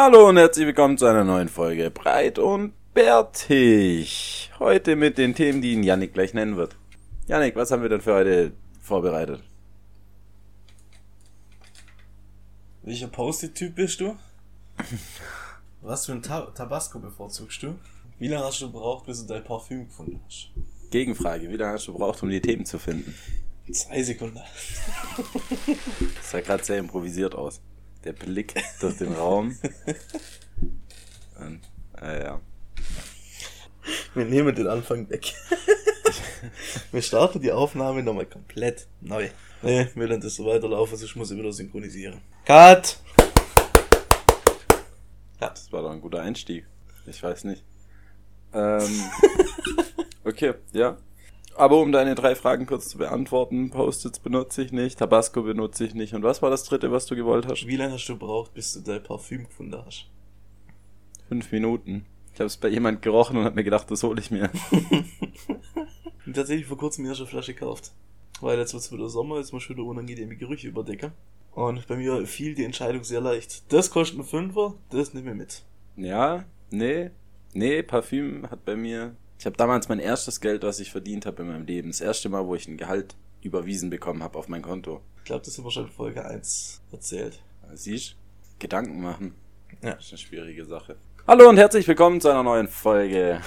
Hallo und herzlich willkommen zu einer neuen Folge Breit und Bärtig. Heute mit den Themen, die ihn Yannick gleich nennen wird. Yannick, was haben wir denn für heute vorbereitet? Welcher Post-it-Typ bist du? Was für ein Ta Tabasco bevorzugst du? Wie lange hast du gebraucht, bis du dein Parfüm gefunden hast? Gegenfrage, wie lange hast du gebraucht, um die Themen zu finden? Zwei Sekunden. Das sah gerade sehr improvisiert aus. Der Blick durch den Raum. Und, äh, ja. Wir nehmen den Anfang weg. Wir starten die Aufnahme nochmal komplett neu. Nee, wir lassen das so weiterlaufen, sonst muss ich wieder synchronisieren. Cut! Ja, das war doch ein guter Einstieg. Ich weiß nicht. Ähm, okay, ja. Aber um deine drei Fragen kurz zu beantworten, Post-its benutze ich nicht, Tabasco benutze ich nicht. Und was war das dritte, was du gewollt hast? Wie lange hast du gebraucht, bis du dein Parfüm gefunden hast? Fünf Minuten. Ich habe es bei jemand gerochen und habe mir gedacht, das hole ich mir. Und tatsächlich vor kurzem mir erst eine Flasche gekauft. Weil jetzt wird's wieder Sommer, jetzt muss ich wieder unangenehme Gerüche überdecken. Und bei mir fiel die Entscheidung sehr leicht. Das kostet einen Fünfer, das nehme ich mit. Ja, nee, nee, Parfüm hat bei mir. Ich habe damals mein erstes Geld, was ich verdient habe in meinem Leben. Das erste Mal, wo ich ein Gehalt überwiesen bekommen habe auf mein Konto. Ich glaube, das haben wir schon in Folge 1 erzählt. Siehst Gedanken machen. Ja. Das ist eine schwierige Sache. Hallo und herzlich willkommen zu einer neuen Folge.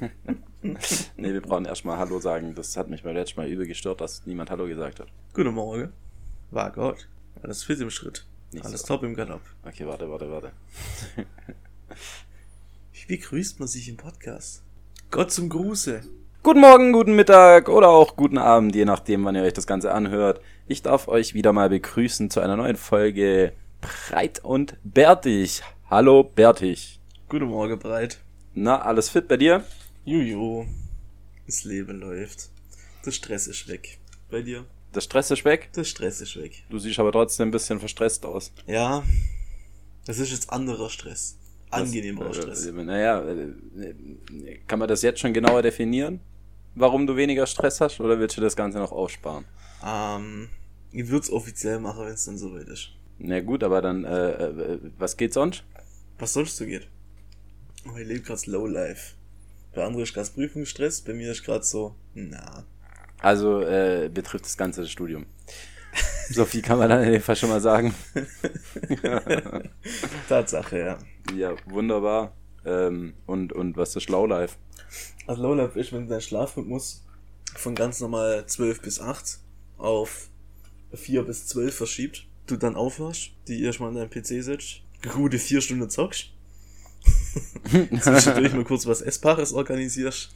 nee, wir brauchen erstmal Hallo sagen. Das hat mich beim letzten Mal übel gestört, dass niemand Hallo gesagt hat. Guten Morgen. War Gott. Alles fit im Schritt. Nicht Alles so. top im Galopp. Okay, warte, warte, warte. Wie begrüßt man sich im Podcast? Gott zum Gruße. Guten Morgen, guten Mittag oder auch guten Abend, je nachdem, wann ihr euch das Ganze anhört. Ich darf euch wieder mal begrüßen zu einer neuen Folge Breit und Bärtig. Hallo Bärtig. Guten Morgen, Breit. Na, alles fit bei dir? Juju. Das Leben läuft. Der Stress ist weg. Bei dir? Der Stress ist weg? Der Stress ist weg. Du siehst aber trotzdem ein bisschen verstresst aus. Ja. Das ist jetzt anderer Stress. Angenehmerer Das- Stress. Äh, naja, äh, kann man das jetzt schon genauer definieren? Warum du weniger Stress hast oder willst du das Ganze noch aussparen? Ähm, ich würde es offiziell machen, wenn es dann soweit ist. Na gut, aber dann, äh, äh, was geht sonst? Was sonst so geht? Oh, ich lebe gerade Slow Life. Bei anderen ist gerade Prüfungsstress, bei mir ist gerade so, na. Also äh, betrifft das ganze das Studium. So viel kann man dann in dem Fall schon mal sagen. Tatsache, ja. Ja, wunderbar. Ähm, und, und was ist Lowlife? Also Low Life ist, wenn dein Schlafrhythmus von ganz normal 12 bis 8 auf 4 bis 12 verschiebt, du dann aufhörst, die erstmal an deinem PC sitzt, gute 4 Stunden zockst, zwischendurch mal kurz was Essbares organisierst,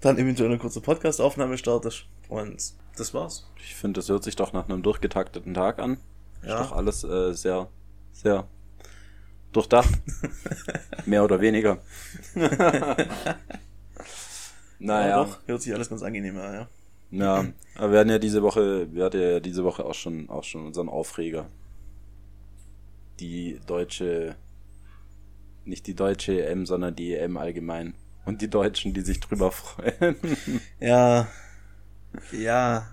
dann eventuell eine kurze Podcast-Aufnahme startest und das war's. Ich finde, das hört sich doch nach einem durchgetakteten Tag an. Ist Ja. doch alles äh, sehr, sehr durchdacht. Mehr oder weniger. naja. Ja, doch, hört sich alles ganz angenehm an, ja. Ja, aber wir hatten ja diese Woche, wir hatten ja diese Woche auch schon, auch schon unseren Aufreger. Die deutsche, nicht die deutsche EM, sondern die EM allgemein. Und die Deutschen, die sich drüber freuen. Ja, ja,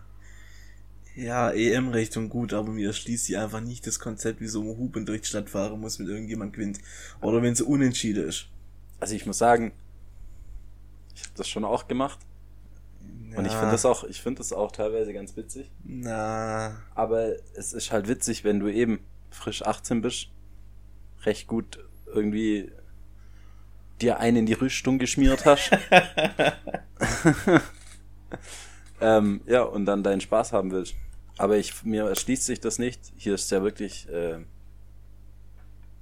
ja, EM-Richtung gut, aber mir erschließt sie einfach nicht das Konzept, wie so ein Hupen durch die Stadt fahren muss, wenn irgendjemand gewinnt. Oder wenn sie unentschieden ist. Also ich muss sagen, ich habe das schon auch gemacht. Und ich Ja, finde das auch, ich finde das auch teilweise ganz witzig. Na, Aber es ist halt witzig, wenn du eben frisch 18 bist, recht gut irgendwie dir einen in die Rüstung geschmiert hast. ähm, ja, und dann deinen Spaß haben willst. Aber ich, mir erschließt sich das nicht. Hier ist ja wirklich äh,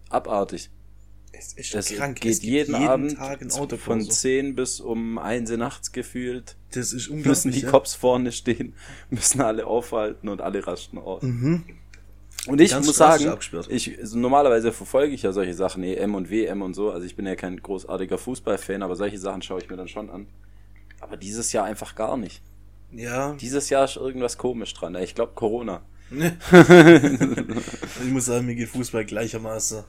abartig. es ist Es krank. geht es gibt jeden, Abend Tag ein von Autopause. 10 bis um 1 Uhr nachts gefühlt. Das ist Müssen unglaublich. die ja. Cops vorne stehen, müssen alle aufhalten und alle rasten aus. Mhm. Und ich muss sagen, ich, also normalerweise verfolge ich ja solche Sachen, EM und WM und so. Also ich bin ja kein großartiger Fußballfan, aber solche Sachen schaue ich mir dann schon an. Aber dieses Jahr einfach gar nicht. Ja, Dieses Jahr ist irgendwas komisch dran. Ich glaube Corona. ich muss sagen, mir geht Fußball gleichermaßen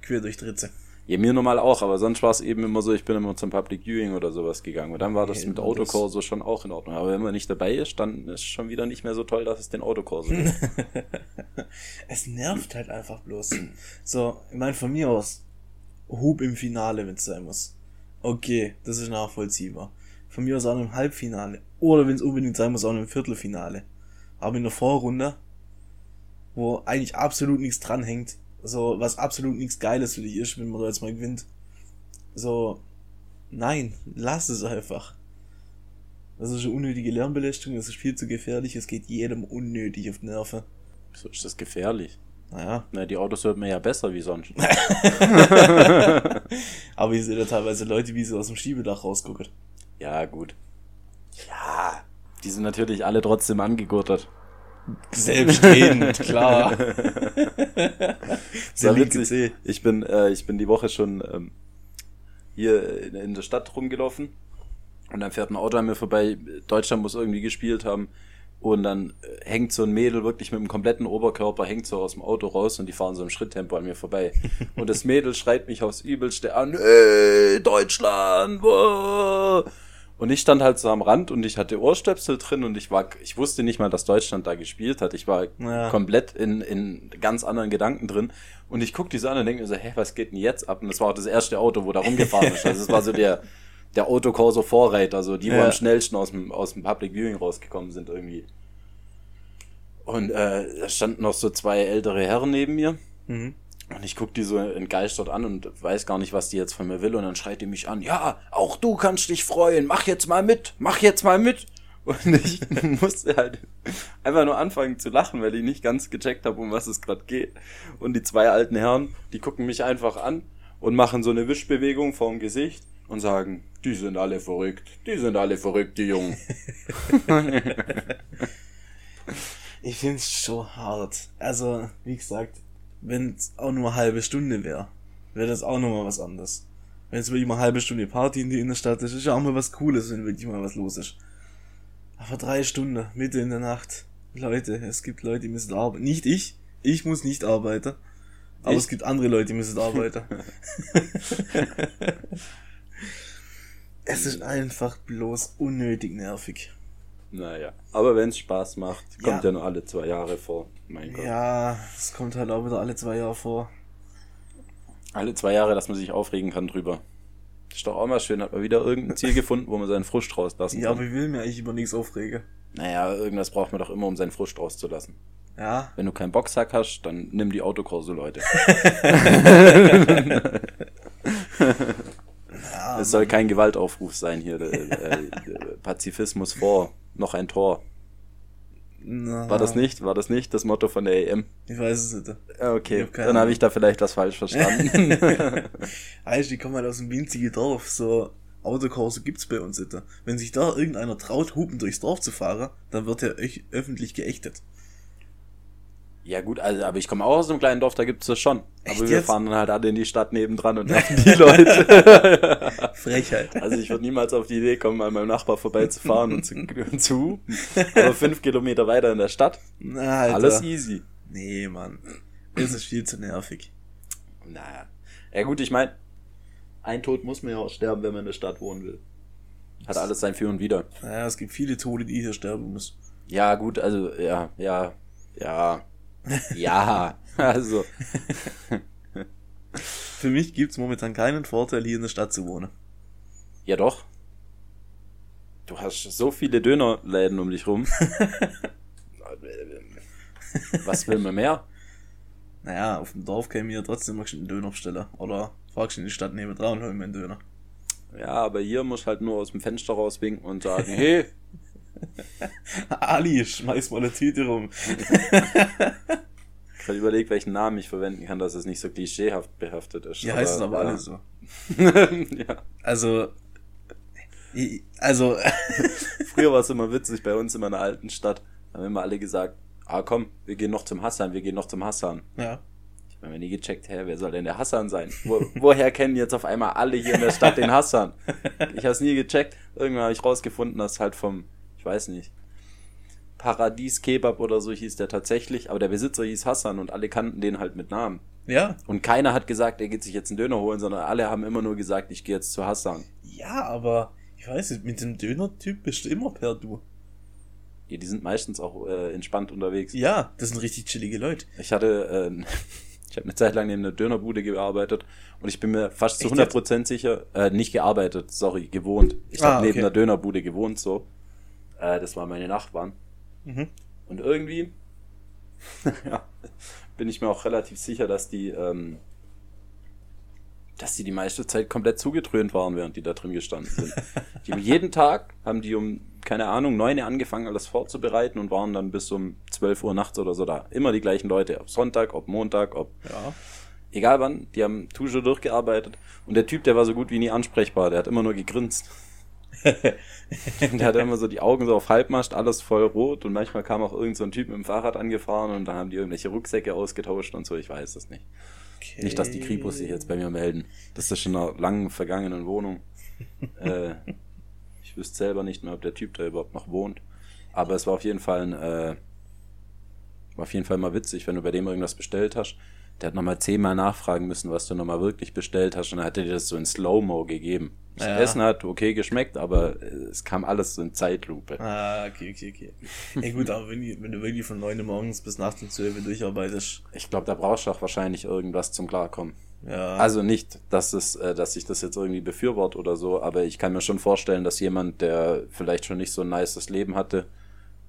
quer durch Dritze. Ja, mir normal auch, aber sonst war es eben immer so, ich bin immer zum Public Viewing oder sowas gegangen. Und dann war das Okay, mit Autokorso schon auch in Ordnung. Aber wenn man nicht dabei ist, dann ist schon wieder nicht mehr so toll, dass es den Autokorso gibt. Es nervt halt einfach bloß. So, ich meine, von mir aus, Hub im Finale, wenn es sein muss. Okay, das ist nachvollziehbar. Von mir aus auch im Halbfinale. Oder wenn es unbedingt sein muss, auch im Viertelfinale. Aber in der Vorrunde, wo eigentlich absolut nichts dranhängt, so, was absolut nichts Geiles für dich ist, wenn man da jetzt mal gewinnt. So, nein, lass es einfach. Das ist eine unnötige Lärmbelästigung, das ist viel zu gefährlich, es geht jedem unnötig auf die Nerven. so ist das gefährlich. Naja, Na, die Autos hört man ja besser wie sonst. aber ihr seht ja teilweise Leute, wie sie aus dem Schiebedach rausgucken. Ja, gut. Ja, die sind natürlich alle trotzdem angegurtet. Selbstredend, klar. Sehr witzig. Ich bin, äh, ich bin die Woche schon ähm, hier in, in der Stadt rumgelaufen und dann fährt ein Auto an mir vorbei. Deutschland muss irgendwie gespielt haben und dann äh, hängt so ein Mädel wirklich mit dem kompletten Oberkörper, hängt so aus dem Auto raus und die fahren so im Schritttempo an mir vorbei. Und das Mädel schreit mich aufs Übelste an, ey, Deutschland, wow. Und ich stand halt so am Rand und ich hatte Ohrstöpsel drin und ich war, ich wusste nicht mal, dass Deutschland da gespielt hat. Ich war Ja. komplett in, in ganz anderen Gedanken drin. Und ich guck die so an und denke mir so, hä, was geht denn jetzt ab? Und das war auch das erste Auto, wo da rumgefahren ist. Also es war so der, der Autokorso Vorreiter, so die, wo Ja. am schnellsten aus dem, aus dem Public Viewing rausgekommen sind irgendwie. Und äh, da standen noch so zwei ältere Herren neben mir. Mhm. Und ich guck die so entgeistert an und weiß gar nicht, was die jetzt von mir will. Und dann schreit die mich an, ja, auch du kannst dich freuen, mach jetzt mal mit, mach jetzt mal mit. Und ich musste halt einfach nur anfangen zu lachen, weil ich nicht ganz gecheckt habe, um was es gerade geht. Und die zwei alten Herren, die gucken mich einfach an und machen so eine Wischbewegung vorm Gesicht und sagen, die sind alle verrückt, die sind alle verrückt, die Jungen. Ich find's schon hart. Also, wie gesagt, wenn's auch nur eine halbe Stunde wäre, wäre das auch nochmal was anderes. Wenn es wirklich mal eine halbe Stunde Party in der Innenstadt ist, ist ja auch mal was Cooles, wenn wirklich mal was los ist. Aber drei Stunden, Mitte in der Nacht. Leute, es gibt Leute, die müssen arbeiten. Nicht ich. Ich muss nicht arbeiten. Aber Ich? es gibt andere Leute, die müssen arbeiten. es ist einfach bloß unnötig nervig. Naja, aber wenn es Spaß macht, kommt Ja. ja. nur alle zwei Jahre vor. Mein Gott. Ja, es kommt halt auch wieder alle zwei Jahre vor. Alle zwei Jahre, dass man sich aufregen kann drüber. Ist doch auch mal schön, hat man wieder irgendein Ziel gefunden, wo man seinen Frust rauslassen Ja, kann. aber ich will mir eigentlich über nichts aufregen. Naja, irgendwas braucht man doch immer, um seinen Frust rauszulassen. Ja, Wenn du keinen Boxsack hast, dann nimm die Autokurse, Leute. ja Es soll kein Gewaltaufruf sein hier. Äh, Pazifismus vor, noch ein Tor. na, War das nicht? War das nicht das Motto von der EM? Ich weiß es nicht. Ich Okay, hab dann habe ich da vielleicht was falsch verstanden. Heißt, die kommen halt aus dem winzigen Dorf. So Autokurse gibt's bei uns nicht. Wenn sich da irgendeiner traut, Hupen durchs Dorf zu fahren, dann wird er öffentlich geächtet. Ja gut, also, aber ich komme auch aus einem kleinen Dorf, da gibt's das schon. Echt aber wir jetzt? fahren dann halt alle in die Stadt nebendran und nerven die Leute. Frechheit. Also ich würde niemals auf die Idee kommen, an meinem Nachbar vorbeizufahren und zu, und zu. Aber fünf Kilometer weiter in der Stadt, Na, Alter. alles easy. Nee, Mann. Es ist viel zu nervig. Naja. Ja gut, ich meine, ein Tod muss man ja auch sterben, wenn man in der Stadt wohnen will. Hat alles sein Für und Wider. Naja, es gibt viele Tode, die hier sterben müssen. Ja, gut, also, ja, ja, ja, ja, also, Für mich gibt's momentan keinen Vorteil, hier in der Stadt zu wohnen. ja doch. Du hast so viele Dönerläden um dich rum. Was will man mehr? Naja, auf dem Dorf käme mir trotzdem mal einen Döner bestellen. Oder fragst du in die Stadt neben dran und hol mir einen Döner. Ja, aber hier muss halt nur aus dem Fenster rauswinken und sagen, hey, Ali, schmeiß mal eine Tüte rum. ich habe überlegt, welchen Namen ich verwenden kann, dass es nicht so klischeehaft behaftet ist. Die heißen aber ja. alle so. ja. Also, also, Früher war es immer witzig bei uns in meiner alten Stadt. Da haben immer alle gesagt, ah komm, wir gehen noch zum Hassan, wir gehen noch zum Hassan. ja. Ich habe mir nie gecheckt, hä, wer soll denn der Hassan sein? Wo, woher kennen jetzt auf einmal alle hier in der Stadt den Hassan? Ich habe es nie gecheckt. Irgendwann habe ich rausgefunden, dass halt vom, weiß nicht, Paradies Kebab oder so hieß der tatsächlich, aber der Besitzer hieß Hassan und alle kannten den halt mit Namen. Ja. Und keiner hat gesagt, er geht sich jetzt einen Döner holen, sondern alle haben immer nur gesagt, ich gehe jetzt zu Hassan. Ja, aber ich weiß nicht, mit dem Döner-Typ bist du immer per Du. Ja, die sind meistens auch äh, entspannt unterwegs. Ja, das sind richtig chillige Leute. Ich hatte, äh, ich habe eine Zeit lang neben einer Dönerbude gearbeitet und ich bin mir fast zu Echt 100% sicher, äh, nicht gearbeitet, sorry, gewohnt. Ich Ah, habe neben okay. einer Dönerbude gewohnt, so. Äh, das waren meine Nachbarn. Mhm. Und irgendwie, ja, bin ich mir auch relativ sicher, dass die, ähm, dass die die meiste Zeit komplett zugetrönt waren, während die da drin gestanden sind. die haben jeden Tag haben die um, keine Ahnung, neun Uhr angefangen, alles vorzubereiten und waren dann bis um 12 Uhr nachts oder so da. Immer die gleichen Leute, ob Sonntag, ob Montag, ob Ja. egal wann, die haben toujours durchgearbeitet. Und der Typ, der war so gut wie nie ansprechbar, der hat immer nur gegrinst. der hatte immer so die Augen so auf Halbmast, alles voll rot und manchmal kam auch irgend so ein Typ mit dem Fahrrad angefahren und dann haben die irgendwelche Rucksäcke ausgetauscht und so, ich weiß es nicht. Okay. Nicht, dass die Kripos sich jetzt bei mir melden. Das ist schon in einer langen vergangenen Wohnung. äh, ich wüsste selber nicht mehr, ob der Typ da überhaupt noch wohnt. Aber es war auf jeden Fall ein, äh, war auf jeden Fall mal witzig, wenn du bei dem irgendwas bestellt hast. Der hat nochmal zehnmal nachfragen müssen, was du nochmal wirklich bestellt hast. Und dann hat er dir das so in Slow-Mo gegeben. Das Ja. Essen hat okay geschmeckt, aber äh, es kam alles so in Zeitlupe. Ah, okay, okay, okay. Ja gut, aber wenn, die- wenn du wirklich von 9 Uhr morgens bis nachts um 12 Uhr durcharbeitest, Ich glaube, da brauchst du auch wahrscheinlich irgendwas zum Klarkommen. ja. Also nicht, dass es, äh, dass ich das jetzt irgendwie befürworte oder so, aber ich kann mir schon vorstellen, dass jemand, der vielleicht schon nicht so ein nices Leben hatte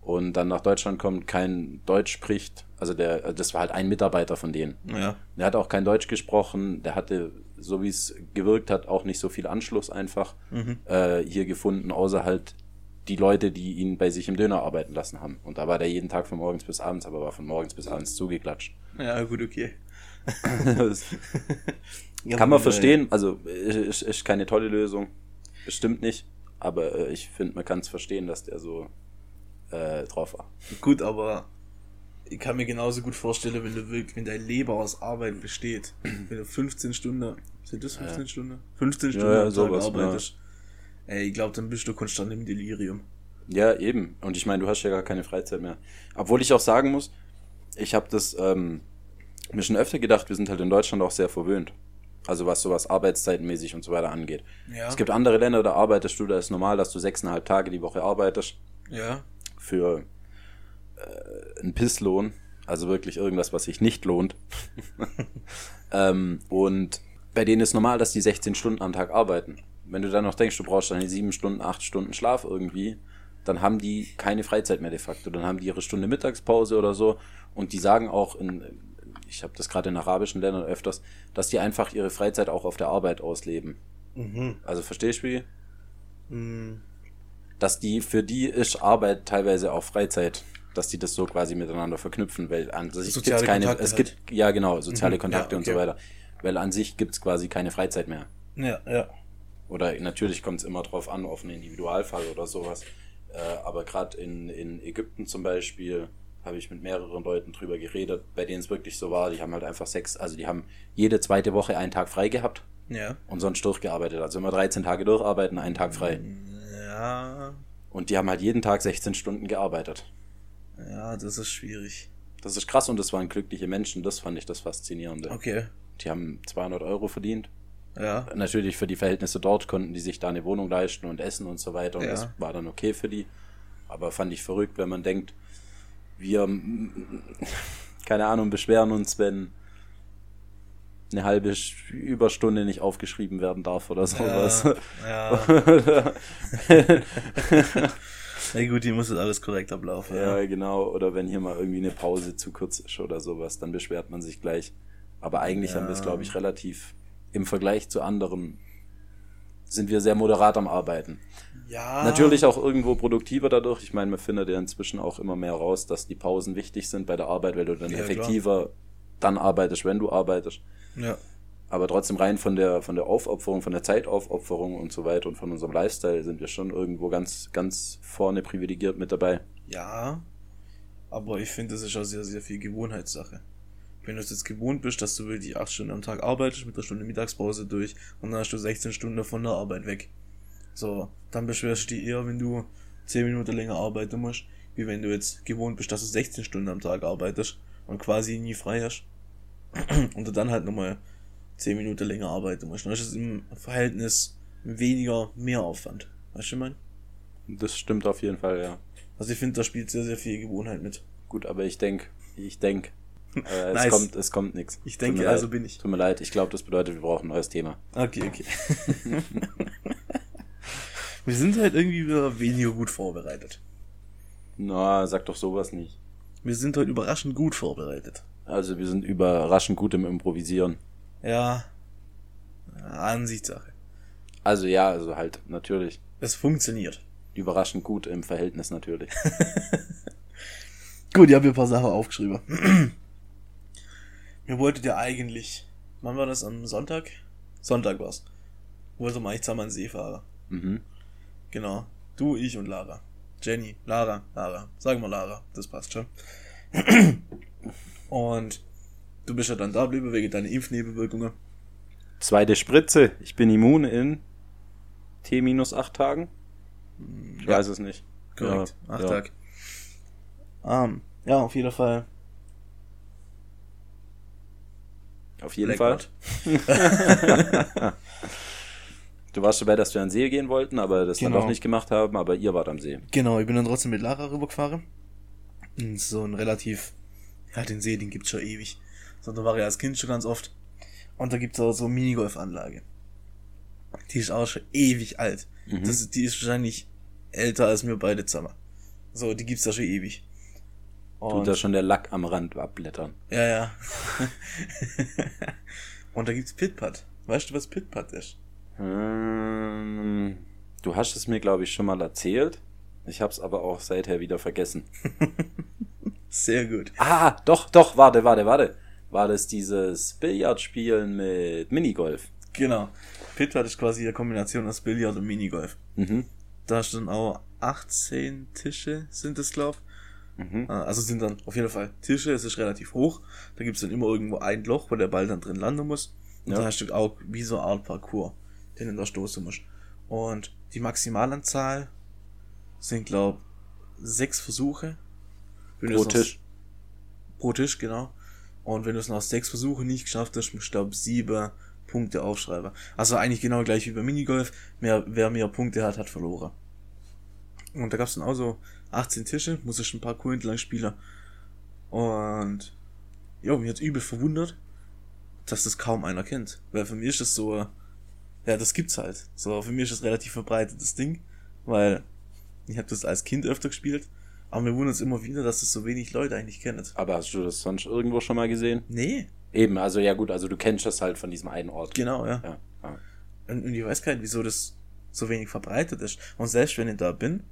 und dann nach Deutschland kommt, kein Deutsch spricht. Also der, also das war halt ein Mitarbeiter von denen. ja. Der hat auch kein Deutsch gesprochen, der hatte, so wie es gewirkt hat, auch nicht so viel Anschluss einfach Mhm. äh, hier gefunden, außer halt die Leute, die ihn bei sich im Döner arbeiten lassen haben. Und da war der jeden Tag von morgens bis abends, aber war von morgens bis abends zugeklatscht. Ja, gut, okay. Kann man aber, verstehen, also ist, ist keine tolle Lösung. Bestimmt nicht. Aber äh, ich finde, man kann es verstehen, dass der so äh, drauf war. Gut, aber ich kann mir genauso gut vorstellen, wenn du wirklich, wenn dein Leben aus Arbeit besteht, wenn du 15 Stunden, sind das 15 Stunden? 15 Stunden ja, Tag sowas, arbeitest. Ey, ich glaube, dann bist du konstant im Delirium. Ja, eben. Und ich meine, du hast ja gar keine Freizeit mehr. Obwohl ich auch sagen muss, ich habe das ähm, mir schon öfter gedacht, wir sind halt in Deutschland auch sehr verwöhnt. Also was sowas arbeitszeitenmäßig und so weiter angeht. Ja. Es gibt andere Länder, da arbeitest du, da ist normal, dass du sechseinhalb Tage die Woche arbeitest. Ja. Für äh, einen Pisslohn, also wirklich irgendwas, was sich nicht lohnt. ähm, und bei denen ist normal, dass die 16 Stunden am Tag arbeiten. Wenn du dann noch denkst, du brauchst deine 7 Stunden, 8 Stunden Schlaf irgendwie, dann haben die keine Freizeit mehr de facto. Dann haben die ihre Stunde Mittagspause oder so. Und die sagen auch in, ich habe das gerade in arabischen Ländern öfters, dass die einfach ihre Freizeit auch auf der Arbeit ausleben. Mhm. Also verstehst du wie? Mhm. Dass die für die ist Arbeit teilweise auch Freizeit, dass die das so quasi miteinander verknüpfen, weil an sich Soziale gibt's keine, Kontakte es halt. gibt ja genau soziale Mhm, Kontakte ja, und so okay. weiter, weil an sich gibt's quasi keine Freizeit mehr. Ja, ja. Oder natürlich kommt es immer drauf an, auf einen Individualfall oder sowas. Äh, aber gerade in, in Ägypten zum Beispiel habe ich mit mehreren Leuten drüber geredet, bei denen es wirklich so war, die haben halt einfach sechs, also die haben jede zweite Woche einen Tag frei gehabt Ja. und sonst durchgearbeitet. Also immer 13 Tage durcharbeiten, einen Tag frei. Ja. Und die haben halt jeden Tag 16 Stunden gearbeitet. Ja, das ist schwierig. Das ist krass und das waren glückliche Menschen, das fand ich das Faszinierende. Okay. Die haben 200 Euro verdient. Ja. Natürlich für die Verhältnisse dort konnten die sich da eine Wohnung leisten und essen und so weiter und Ja. das war dann okay für die. Aber fand ich verrückt, wenn man denkt, wir, keine Ahnung, beschweren uns, wenn eine halbe Überstunde nicht aufgeschrieben werden darf oder sowas. Ja. Na gut, die muss jetzt alles korrekt ablaufen. Ja, genau. Oder wenn hier mal irgendwie eine Pause zu kurz ist oder sowas, dann beschwert man sich gleich. Aber eigentlich haben wir es, Ja. glaube ich, relativ im Vergleich zu anderen sind wir sehr moderat am Arbeiten. Ja. Natürlich auch irgendwo produktiver dadurch. Ich meine, man findet ja inzwischen auch immer mehr raus, dass die Pausen wichtig sind bei der Arbeit, weil du dann Ja, effektiver dann arbeitest, wenn du arbeitest. Ja. Aber trotzdem rein von der, von der Aufopferung, von der Zeitaufopferung und so weiter und von unserem Lifestyle sind wir schon irgendwo ganz, ganz vorne privilegiert mit dabei. Ja. Aber ich finde, das ist auch sehr, sehr viel Gewohnheitssache. Wenn du es jetzt gewohnt bist, dass du wirklich acht Stunden am Tag arbeitest, mit einer Stunde Mittagspause durch und dann hast du 16 Stunden von der Arbeit weg. So, dann beschwerst du dich eher, wenn du 10 Minuten länger arbeiten musst. wie wenn du jetzt gewohnt bist, dass du 16 Stunden am Tag arbeitest und quasi nie frei hast. und du dann halt nochmal 10 Minuten länger arbeiten musst. Dann ist es im Verhältnis weniger Mehraufwand. Weißt du, ich mein? Das stimmt auf jeden Fall, ja. Also ich finde, da spielt sehr, sehr viel Gewohnheit mit. Gut, aber ich denk, ich denk, äh, Nice. es kommt, es kommt nichts. Ich denke, also bin ich. Tut mir leid, ich glaube, das bedeutet, wir brauchen ein neues Thema. Okay, okay. Wir sind halt irgendwie wieder weniger gut vorbereitet. Na, sag doch sowas nicht. Wir sind heute überraschend gut vorbereitet. Also wir sind überraschend gut im Improvisieren. Ja. Ansichtssache. Also ja, also halt, natürlich. Es funktioniert. Überraschend gut im Verhältnis natürlich. Gut, ich habe hier ein paar Sachen aufgeschrieben. Mir wolltet ja eigentlich. Wann war das? Am Sonntag? Sonntag war's. Wollte mal eigentlich zusammen an See fahren. mhm. Genau. Du, ich und Lara. Jenny, Lara, Lara. Sagen wir Lara, das passt schon. Und du bist ja dann da geblieben wegen deiner Impfnebenwirkungen. Zweite Spritze. Ich bin immun in T minus acht Tagen. Ich Ja. weiß es nicht. Korrekt. Ja, Acht ja. Tag. Ähm, ja, auf jeden Fall. Auf jeden Fall. Du warst dabei, dass wir an den See gehen wollten, aber das dann Genau. doch nicht gemacht haben, aber ihr wart am See. Genau, ich bin dann trotzdem mit Lara rübergefahren. So ein relativ, ja, den See, den gibt's schon ewig. So, da war ich als Kind schon ganz oft. Und da gibt's auch so eine Minigolfanlage. Die ist auch schon ewig alt. Mhm. Das, die ist wahrscheinlich älter als wir beide zusammen. So, die gibt's da schon ewig. Tut Und, da schon der Lack am Rand abblättern. ja, ja. Und da gibt's Pitpat. Weißt du, was Pitpat ist? Ähm, du hast es mir, glaube ich, schon mal erzählt. Ich hab's aber auch seither wieder vergessen. Sehr gut. Ah, doch, doch, warte, warte, warte. War das dieses Billardspielen mit Minigolf? Genau. Pitpat ist quasi eine Kombination aus Billard und Minigolf. Mhm. Da stehen auch 18 Tische, sind es, glaub. Mhm. Ah, Also sind dann auf jeden Fall Tische, es ist relativ hoch. Da gibt's dann immer irgendwo ein Loch, wo der Ball dann drin landen muss. Und Ja. da hast du auch wie so eine Art Parcours, den du da stoßen musst. Und die Maximalanzahl sind, glaub, sechs Versuche. Wenn Pro es noch- Tisch. Pro Tisch, genau. Und wenn du es nach sechs Versuchen nicht geschafft hast, musst du, glaub, sieben Punkte aufschreiben. Also eigentlich genau gleich wie beim Minigolf. Mehr, wer mehr Punkte hat, hat verloren. Und da gab's dann auch so 18 Tische, muss ich ein paar Kuh entlang spielen. Und ja, mich hat's übel verwundert, dass das kaum einer kennt. Weil für mich ist das so, ja, das gibt's halt. So, für mich ist das relativ verbreitetes Ding, weil ich habe das als Kind öfter gespielt. Aber mir wundert es immer wieder, dass das so wenig Leute eigentlich kennen. Aber hast du das sonst irgendwo schon mal gesehen? Nee. Eben, also ja gut, also du kennst das halt von diesem einen Ort. Genau, ja. Ja. ja. Und, und ich weiß gar nicht, wieso das so wenig verbreitet ist. Und selbst wenn ich da bin,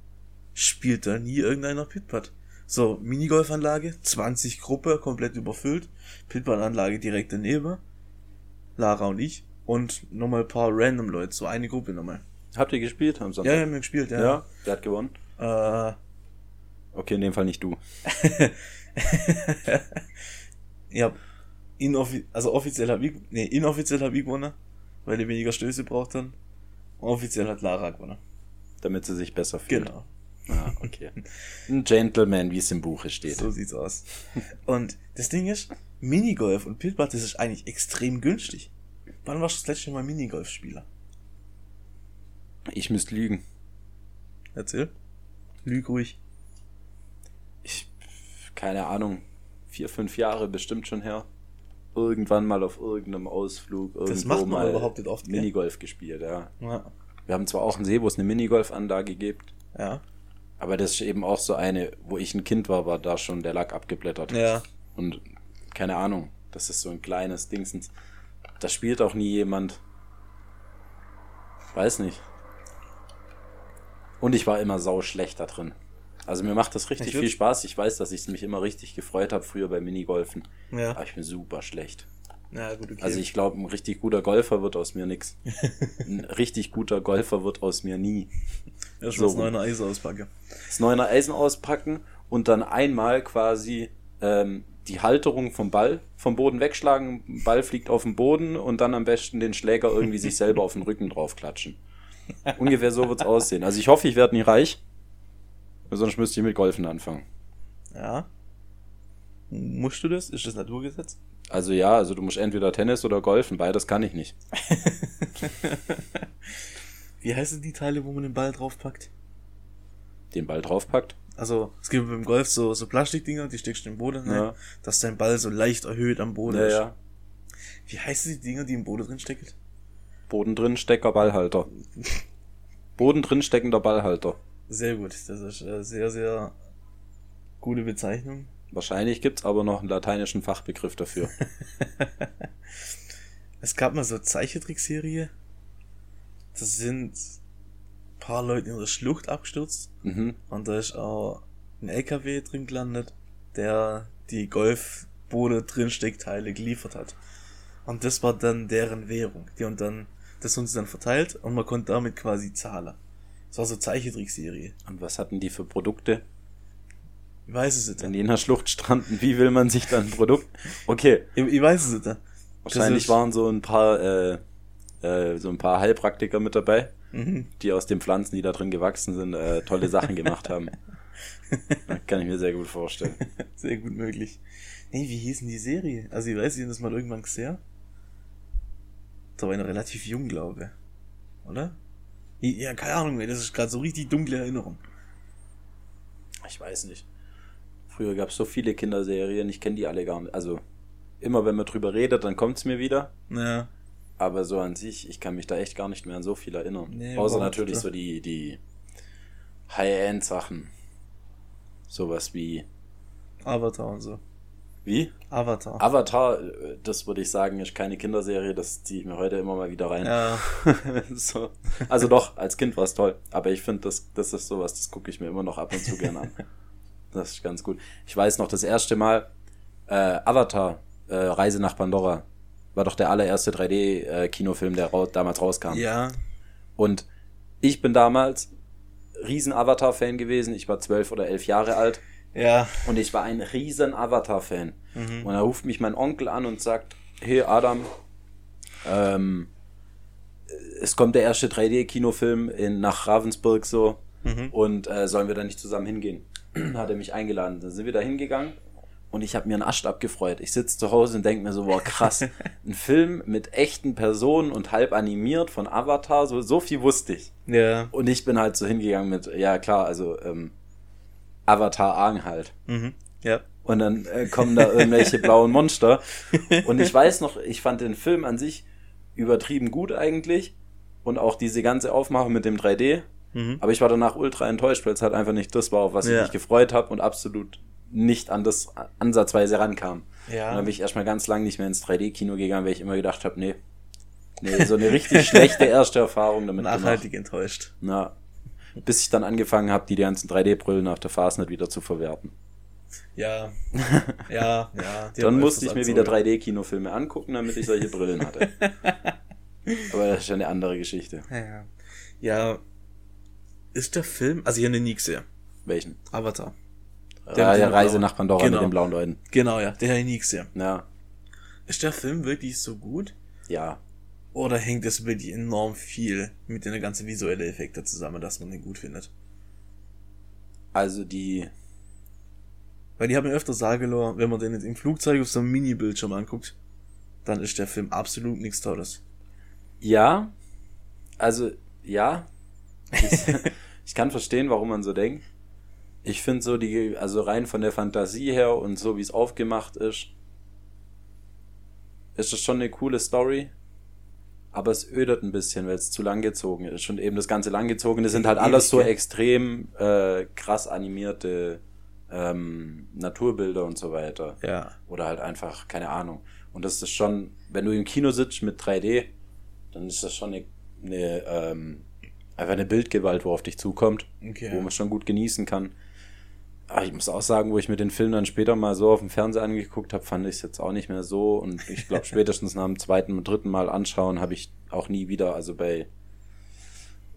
spielt da nie irgendeiner Pitpad. So, Minigolfanlage, 20 Gruppe, komplett überfüllt. Pitpad-Anlage direkt daneben. Lara und ich. Und nochmal ein paar random Leute, so eine Gruppe nochmal. Habt ihr gespielt am Ja, Sonntag? wir haben gespielt, ja. ja. Wer hat gewonnen? Äh, Okay, in dem Fall nicht du. hab inoffi also offiziell hab ich, nee, inoffiziell hab ich gewonnen, weil die weniger Stöße braucht dann. Offiziell hat Lara gewonnen. Damit sie sich besser fühlt. Genau. Ah, okay. Ein Gentleman, wie es im Buche steht. So sieht's aus. Und das Ding ist, Minigolf und Pitbad, das ist eigentlich extrem günstig. Wann warst du das letzte Mal Minigolf-Spieler? Ich müsste lügen. Erzähl. Lüg ruhig. Ich, keine Ahnung, vier, fünf Jahre bestimmt schon her. Irgendwann mal auf irgendeinem Ausflug irgendwo Das macht man mal überhaupt nicht oft? Minigolf gespielt, ja. Ja. Wir haben zwar auch einen See, wo es eine Minigolfanlage gibt, Ja. aber das ist eben auch so eine, wo ich ein Kind war, war da schon der Lack abgeblättert. Ja. Und keine Ahnung, das ist so ein kleines Dingsens. Da spielt auch nie jemand. Weiß nicht. Und ich war immer sau schlecht da drin. Also mir macht das richtig Echt viel? Spaß. Ich weiß, dass ich mich immer richtig gefreut habe früher bei Minigolfen. Ja. Aber ich bin super schlecht. Ja, gut, okay. Also ich glaube, ein richtig guter Golfer wird aus mir nix. Ein richtig guter Golfer wird aus mir nie. Erst so das rum. neue Eis auspacken. Das neuner Eisen auspacken und dann einmal quasi ähm, die Halterung vom Ball vom Boden wegschlagen, Ball fliegt auf den Boden und dann am besten den Schläger irgendwie sich selber auf den Rücken draufklatschen. Ungefähr so wird's aussehen. Also ich hoffe, ich werde nie reich. Sonst müsste ich mit Golfen anfangen. Ja. Musst du das? Ist das Naturgesetz? Also ja, also du musst entweder Tennis oder Golfen, beides kann ich nicht. Wie heißen die Teile, wo man den Ball draufpackt? Den Ball draufpackt. Also, es gibt beim Golf so, so Plastikdinger, die steckst du im Boden rein, Ja. dass dein Ball so leicht erhöht am Boden Ja, ist. ja. Wie heißen die Dinger, die im Boden drin stecken? Boden drin, Stecker, Ballhalter. Boden drin steckender Ballhalter. Sehr gut. Das ist äh, sehr, sehr gute Bezeichnung. Wahrscheinlich gibt's aber noch einen lateinischen Fachbegriff dafür. Es gab mal so eine Zeichentrickserie. Das sind paar Leute in der Schlucht abgestürzt. mhm. Und da ist auch ein LKW drin gelandet, der die Golfboden Drinsteckteile geliefert hat. Und das war dann deren Währung. Die und dann, das sie dann verteilt und man konnte damit quasi zahlen. Das war so Zeichentrickserie. Und was hatten die für Produkte? Ich weiß es nicht. Wenn die in der Schlucht stranden, wie will man sich dann ein Produkt? Okay, Ich, ich weiß es nicht. wahrscheinlich waren so ein paar, äh, äh, so ein paar Heilpraktiker mit dabei, Mhm. die aus den Pflanzen, die da drin gewachsen sind, äh, tolle Sachen gemacht haben. Das kann ich mir sehr gut vorstellen. Sehr gut möglich. Nee, wie hieß denn die Serie? Also ich weiß, ich das mal irgendwann gesehen. Da war ich noch relativ jung, glaube ich. Oder? Ja, keine Ahnung, das ist gerade so richtig dunkle Erinnerung. Ich weiß nicht. Früher gab es so viele Kinderserien, ich kenne die alle gar nicht. Also immer wenn man drüber redet, dann kommt's mir wieder. Ja. Aber so an sich, ich kann mich da echt gar nicht mehr an so viel erinnern. Nee, Außer natürlich nicht. so die, die High-End-Sachen. Sowas wie. Avatar und so. Wie? Avatar. Avatar, äh, das würde ich sagen, ist keine Kinderserie, das ziehe ich mir heute immer mal wieder rein. ja. so. Also doch, als Kind war es toll. Aber ich finde, das, das ist sowas, das gucke ich mir immer noch ab und zu gern an. Das ist ganz gut. Ich weiß noch, das erste Mal, äh, Avatar, äh, Reise nach Pandora, war doch der allererste 3D-Kinofilm, der rau damals rauskam. Ja. Und ich bin damals riesen Avatar-Fan gewesen. Ich war zwölf oder elf Jahre alt. Ja. Und ich war ein riesen Avatar-Fan. Mhm. Und da ruft mich mein Onkel an und sagt, hey Adam, ähm, es kommt der erste 3D-Kinofilm in, nach Ravensburg so Mhm. und äh, sollen wir da nicht zusammen hingehen? Hat er mich eingeladen. Dann sind wir da hingegangen und ich habe mir einen Ascht abgefreut. Ich sitze zu Hause und denke mir so, boah krass, ein Film mit echten Personen und halb animiert von Avatar, so, so viel wusste ich. Ja. Und ich bin halt so hingegangen mit, ja klar, also ähm, Avatar Aang halt. Mhm. Ja. Und dann äh, kommen da irgendwelche blauen Monster. Und ich weiß noch, ich fand den Film an sich übertrieben gut eigentlich. Und auch diese ganze Aufmachung mit dem 3D. Mhm. Aber ich war danach ultra enttäuscht, weil es halt einfach nicht das war, auf was ich Ja. mich gefreut habe und absolut nicht an das ansatzweise rankam. Und Ja. dann bin ich erstmal ganz lang nicht mehr ins 3D-Kino gegangen, weil ich immer gedacht habe, nee, nee, so eine richtig schlechte erste Erfahrung damit gemacht. Nachhaltig enttäuscht. Na, bis ich dann angefangen habe, die ganzen 3D-Brillen auf der Fastnet wieder zu verwerten. Ja. Ja, ja. Dann musste ich mir wieder angezogen. 3D-Kinofilme angucken, damit ich solche Brillen hatte. Aber das ist ja eine andere Geschichte. Ja. Ja. Ist der Film, also ich habe den nie gesehen. Welchen? Avatar. Der, ah, ja, Reise nach Pandora Genau. mit den blauen Leuten. Genau, ja, ich nie gesehen. Ja, Ist der Film wirklich so gut? ja. Oder hängt es wirklich enorm viel mit den ganzen visuellen Effekten zusammen, dass man den gut findet? Also die, Weil ich habe mir öfter lassen, wenn man den jetzt im Flugzeug auf so einem Mini-Bildschirm anguckt, dann ist der Film absolut nichts Tolles. ja, also ja. Ich kann verstehen, warum man so denkt. Ich finde so die, also rein von der Fantasie her und so wie es aufgemacht ist, ist das schon eine coole Story. Aber es ödet ein bisschen, weil es zu lang gezogen ist. Und eben das ganze langgezogene sind halt alles so extrem äh, krass animierte ähm, Naturbilder und so weiter. Ja. Oder halt einfach, keine Ahnung. Und das ist schon, wenn du im Kino sitzt mit 3D, dann ist das schon eine, eine ähm, einfach eine Bildgewalt, wo auf dich zukommt, Okay. wo man schon gut genießen kann. Aber ich muss auch sagen, wo ich mir den Film dann später mal so auf dem Fernseher angeguckt habe, fand ich es jetzt auch nicht mehr so. Und ich glaube, spätestens nach dem zweiten und dritten Mal anschauen, habe ich auch nie wieder, also bei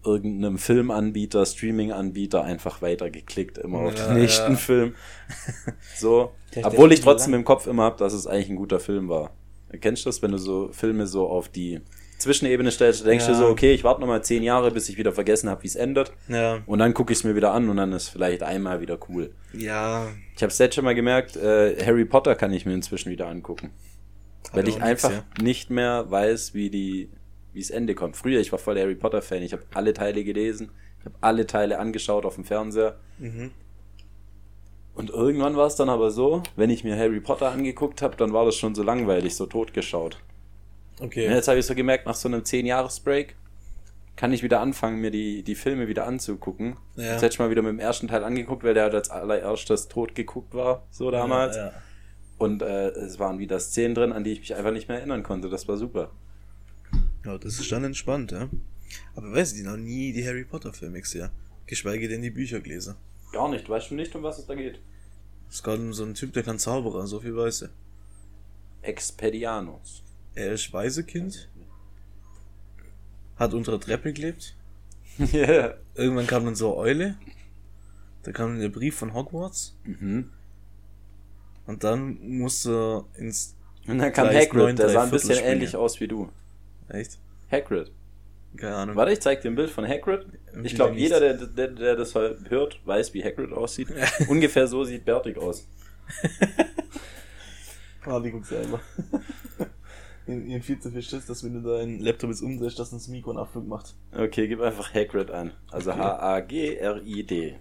irgendeinem Filmanbieter, Streaming-Anbieter einfach weitergeklickt, immer auf Ja, den nächsten ja. Film. So. Der- Obwohl ich trotzdem lang. im Kopf immer habe, dass es eigentlich ein guter Film war. Kennst du das, wenn du so Filme so auf die Zwischenebene stellst, denkst Ja. du so, okay, ich warte nochmal zehn Jahre, bis ich wieder vergessen habe, wie es endet. Ja. Und dann gucke ich es mir wieder an und dann ist vielleicht einmal wieder cool. Ja. Ich habe jetzt schon mal gemerkt, äh, Harry Potter kann ich mir inzwischen wieder angucken. Weil Hat ich auch nix, einfach ja. nicht mehr weiß, wie die, wie das Ende kommt. Früher, ich war voll Harry Potter Fan. Ich habe alle Teile gelesen, ich habe alle Teile angeschaut auf dem Fernseher. Mhm. Und irgendwann war es dann aber so, wenn ich mir Harry Potter angeguckt habe, dann war das schon so langweilig, so totgeschaut. Okay. Und jetzt habe ich so gemerkt, nach so einem 10-Jahres-Break kann ich wieder anfangen, mir die, die Filme wieder anzugucken. Ja. Jetzt hätte ich mal wieder mit dem ersten Teil angeguckt, weil der halt als allererstes tot geguckt war, so damals. Ja, ja. Und äh, es waren wieder Szenen drin, an die ich mich einfach nicht mehr erinnern konnte. Das war super. ja, das ist dann entspannt, ja. Aber weiß ich noch nie die Harry Potter Filme gesehen. Geschweige denn die Bücher gelesen. Gar nicht. Weißt du nicht, um was es da geht? Es geht um so einen Typ, der kann Zauberer, so viel weiß er. Expedianos. Er ist Waisekind, hat unter der Treppe gelebt. yeah. Irgendwann kam dann so eine Eule. Da kam dann der Brief von Hogwarts. mhm. Und dann musste er ins. Und dann kam Hagrid, der sah ein bisschen Viertel ähnlich aus wie du. Echt? Hagrid. Keine Ahnung. Warte, ich zeig dir ein Bild von Hagrid. Ich glaube, jeder, der, der, der das hört, weiß, wie Hagrid aussieht. Ungefähr so sieht Bertig aus. Ah, Ihren viel zu viel Schiss, dass wenn du deinen Laptop jetzt umdrehst, dass das Mikro einen Abflug macht. Okay, gib einfach Hagrid ein. Also Okay. H-A-G-R-I-D.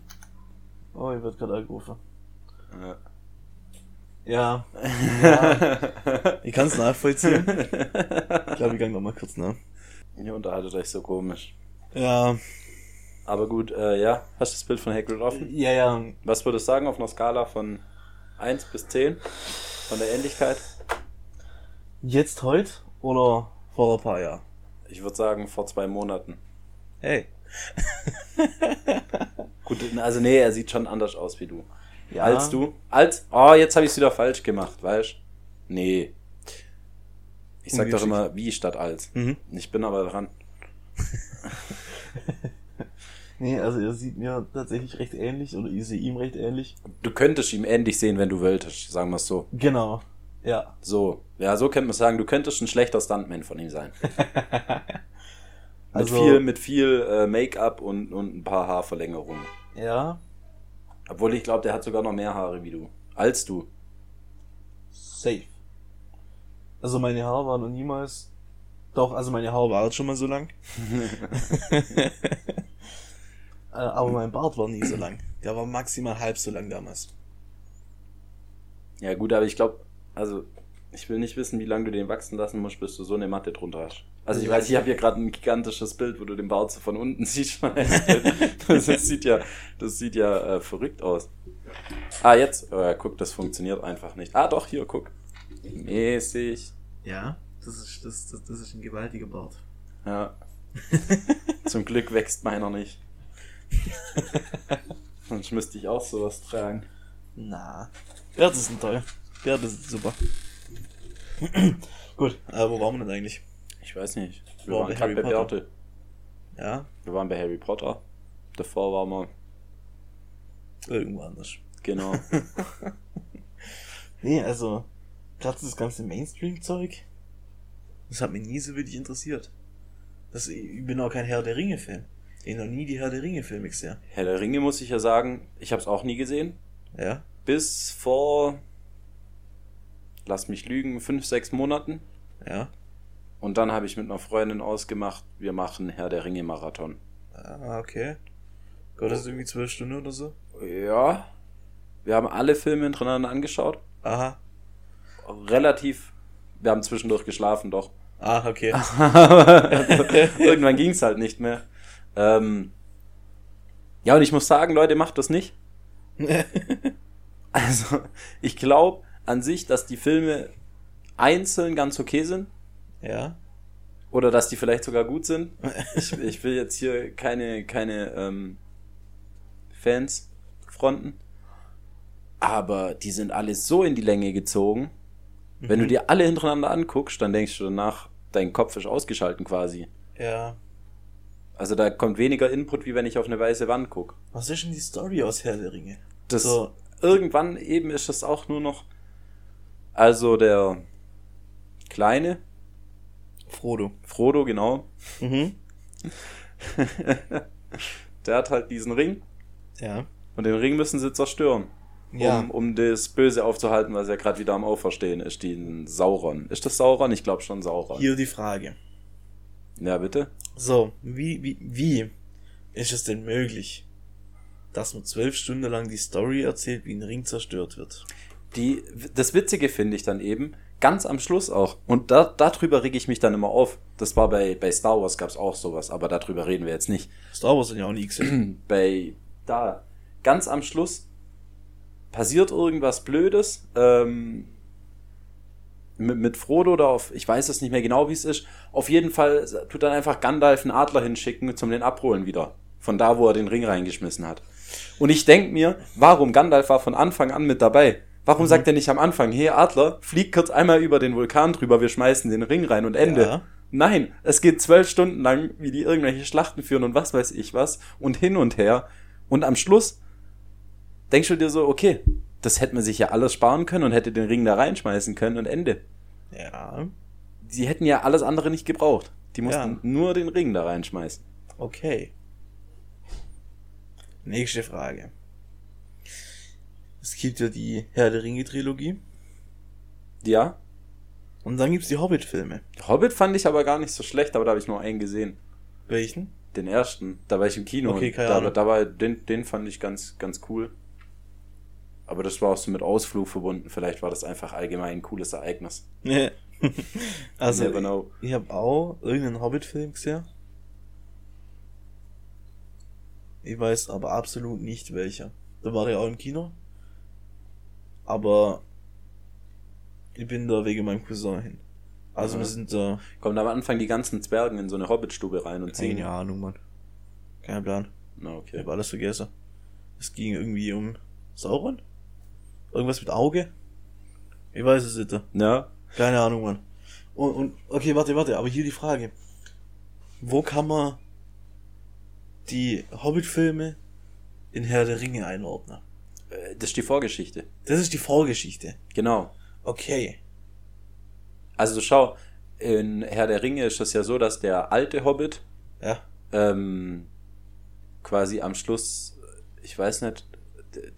Oh, ich werd gerade angerufen. Ja. Ja. ja. Ich kann es nachvollziehen. Ich glaube, ich gang noch mal kurz nach. Ihr unterhaltet euch so komisch. Ja. Aber gut, äh, ja, hast du das Bild von Hagrid offen? Ja, ja. Was würdest du sagen auf einer Skala von 1 bis 10? Von der Ähnlichkeit? Jetzt heute oder vor ein paar Jahren? Ich würde sagen vor zwei Monaten. Hey. Gut, also nee, er sieht schon anders aus wie du. Ja. Als du? Als? Oh, jetzt habe ich es wieder falsch gemacht, weißt Nee. Ich sag doch Ungeschickt. immer wie statt als. Mhm. Ich bin aber dran. Nee, also er sieht mir tatsächlich recht ähnlich oder ich sehe ihm recht ähnlich. Du könntest ihm ähnlich sehen, wenn du wolltest, sagen wir es so. Genau. Ja. So. Ja, so könnte man sagen, du könntest ein schlechter Stuntman von ihm sein. Also- mit viel, mit viel äh, Make-up und, und ein paar Haarverlängerungen. Ja. Obwohl ich glaube, der hat sogar noch mehr Haare wie du. Als du. Safe. Also meine Haare waren noch niemals. Doch, also meine Haare waren schon mal so lang. Äh, Aber mein Bart war nie so lang. Der war maximal halb so lang damals. Ja gut, aber ich glaube, also ich will nicht wissen, wie lange du den wachsen lassen musst, bis du so eine Matte drunter hast. Also ich weiß, ich habe hier gerade ein gigantisches Bild, wo du den so von unten siehst. das sieht ja, das sieht ja äh, verrückt aus. Ah, jetzt, oh, ja, guck, das funktioniert einfach nicht. Ah, doch, hier, guck. Mäßig. Ja, das ist, das, das, das ist ein gewaltiger Bart. Ja. Zum Glück wächst meiner nicht. Sonst müsste ich auch sowas tragen. Na. Bärte sind toll. Bärte sind super. Gut, aber wo waren wir denn eigentlich? Ich weiß nicht. Wir Boah, waren bei Harry Potter. Bertel. Ja, Wir waren bei Harry Potter. Davor waren wir, irgendwo anders. genau. Nee, also, gerade das ganze Mainstream-Zeug, das hat mich nie so wirklich interessiert. Das, ich bin auch kein Herr der Ringe-Fan. Ich habe noch nie die Herr der Ringe-Filme gesehen. Herr der Ringe muss ich ja sagen, ich habe es auch nie gesehen. Ja? Bis vor, lass mich lügen, fünf, sechs Monaten. Ja? Und dann habe ich mit einer Freundin ausgemacht, wir machen Herr der Ringe Marathon. Ah, okay. Gott, das ist irgendwie zwölf Stunden oder so? Ja, wir haben alle Filme hintereinander angeschaut. Aha. Relativ, wir haben zwischendurch geschlafen, doch. Ah, okay. Irgendwann ging es halt nicht mehr. Ähm, ja, und ich muss sagen, Leute, macht das nicht. Also, ich glaube an sich, dass die Filme einzeln ganz okay sind. ja? Oder dass die vielleicht sogar gut sind. Ich, ich will jetzt hier keine, keine ähm, Fans fronten. Aber die sind alle so in die Länge gezogen. Wenn du Mhm. dir alle hintereinander anguckst, dann denkst du danach, dein Kopf ist ausgeschalten quasi. Ja. Also da kommt weniger Input, wie wenn ich auf eine weiße Wand gucke. Was ist denn die Story aus Herr der Ringe? Das So. irgendwann eben ist es auch nur noch. Also der Kleine, Frodo. Frodo, genau. Mhm. Der hat halt diesen Ring Ja. und den Ring müssen sie zerstören. Ja. Um, um das Böse aufzuhalten, was ja gerade wieder am Auferstehen ist, den Sauron. Ist das Sauron? Ich glaube schon Sauron. Hier die Frage. Ja, bitte? So, wie, wie, wie ist es denn möglich, dass man zwölf Stunden lang die Story erzählt, wie ein Ring zerstört wird? Die, das Witzige finde ich dann eben, ganz am Schluss auch. Und da, darüber reg ich mich dann immer auf. Das war bei, bei Star Wars gab's auch sowas, aber darüber reden wir jetzt nicht. Star Wars sind ja auch nie gesehen. Bei, da, ganz am Schluss passiert irgendwas Blödes, ähm, mit, mit Frodo da auf, ich weiß es nicht mehr genau, wie es ist. Auf jeden Fall tut dann einfach Gandalf einen Adler hinschicken zum den abholen wieder. Von da, wo er den Ring reingeschmissen hat. Und ich denk mir, warum Gandalf war von Anfang an mit dabei? Warum sagt er nicht am Anfang, hey Adler, flieg kurz einmal über den Vulkan drüber, wir schmeißen den Ring rein und Ende. Ja. Nein, es geht zwölf Stunden lang, wie die irgendwelche Schlachten führen und was weiß ich was und hin und her. Und am Schluss denkst du dir so, okay, das hätte man sich ja alles sparen können und hätte den Ring da reinschmeißen können und Ende. Ja, Sie hätten ja alles andere nicht gebraucht. Die mussten Ja. nur den Ring da reinschmeißen. okay. Nächste Frage. Es gibt ja die Herr der Ringe Trilogie Ja. und dann gibt's die Hobbit-Filme. Hobbit fand ich aber gar nicht so schlecht, aber da habe ich nur einen gesehen. Welchen? Den ersten. Da war ich im Kino. Okay, keine da, Ahnung. da war, den, den fand ich ganz, ganz cool. Aber das war auch so mit Ausflug verbunden. Vielleicht war das einfach allgemein ein cooles Ereignis. also, Never know. ich habe auch irgendeinen Hobbit-Film gesehen. Ich weiß aber absolut nicht welcher. Da war ich auch im Kino. Aber ich bin da wegen meinem Cousin hin. Also Aha. wir sind da. Kommen am Anfang die ganzen Zwergen in so eine Hobbitstube rein und singen. Keine Ahnung, Mann. Kein Plan. Na, Ich okay. habe alles vergessen. Es ging irgendwie um Sauron? Irgendwas mit Auge? Ich weiß es nicht. Ja. Keine Ahnung, Mann. Und, und okay, warte, warte, aber hier die Frage. Wo kann man die Hobbit-Filme in Herr der Ringe einordnen? Äh, Das ist die Vorgeschichte. Das ist die Vorgeschichte. Genau. Okay. Also schau, in Herr der Ringe ist es ja so, dass der alte Hobbit Ja. ähm, quasi am Schluss, ich weiß nicht,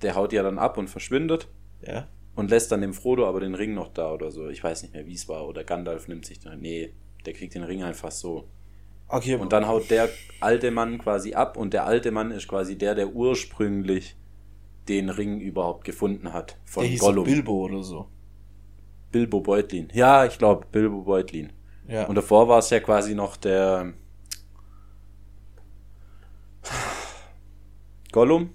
der haut ja dann ab und verschwindet Ja. und lässt dann dem Frodo aber den Ring noch da oder so. Ich weiß nicht mehr, wie es war. Oder Gandalf nimmt sich den. Nee, der kriegt den Ring einfach so. Okay. Und dann haut der alte Mann quasi ab und der alte Mann ist quasi der, der ursprünglich den Ring überhaupt gefunden hat. Von der hieß Gollum. Bilbo oder so. Bilbo Beutlin. Ja, ich glaube, Bilbo Beutlin. Ja. Und davor war es ja quasi noch der Gollum,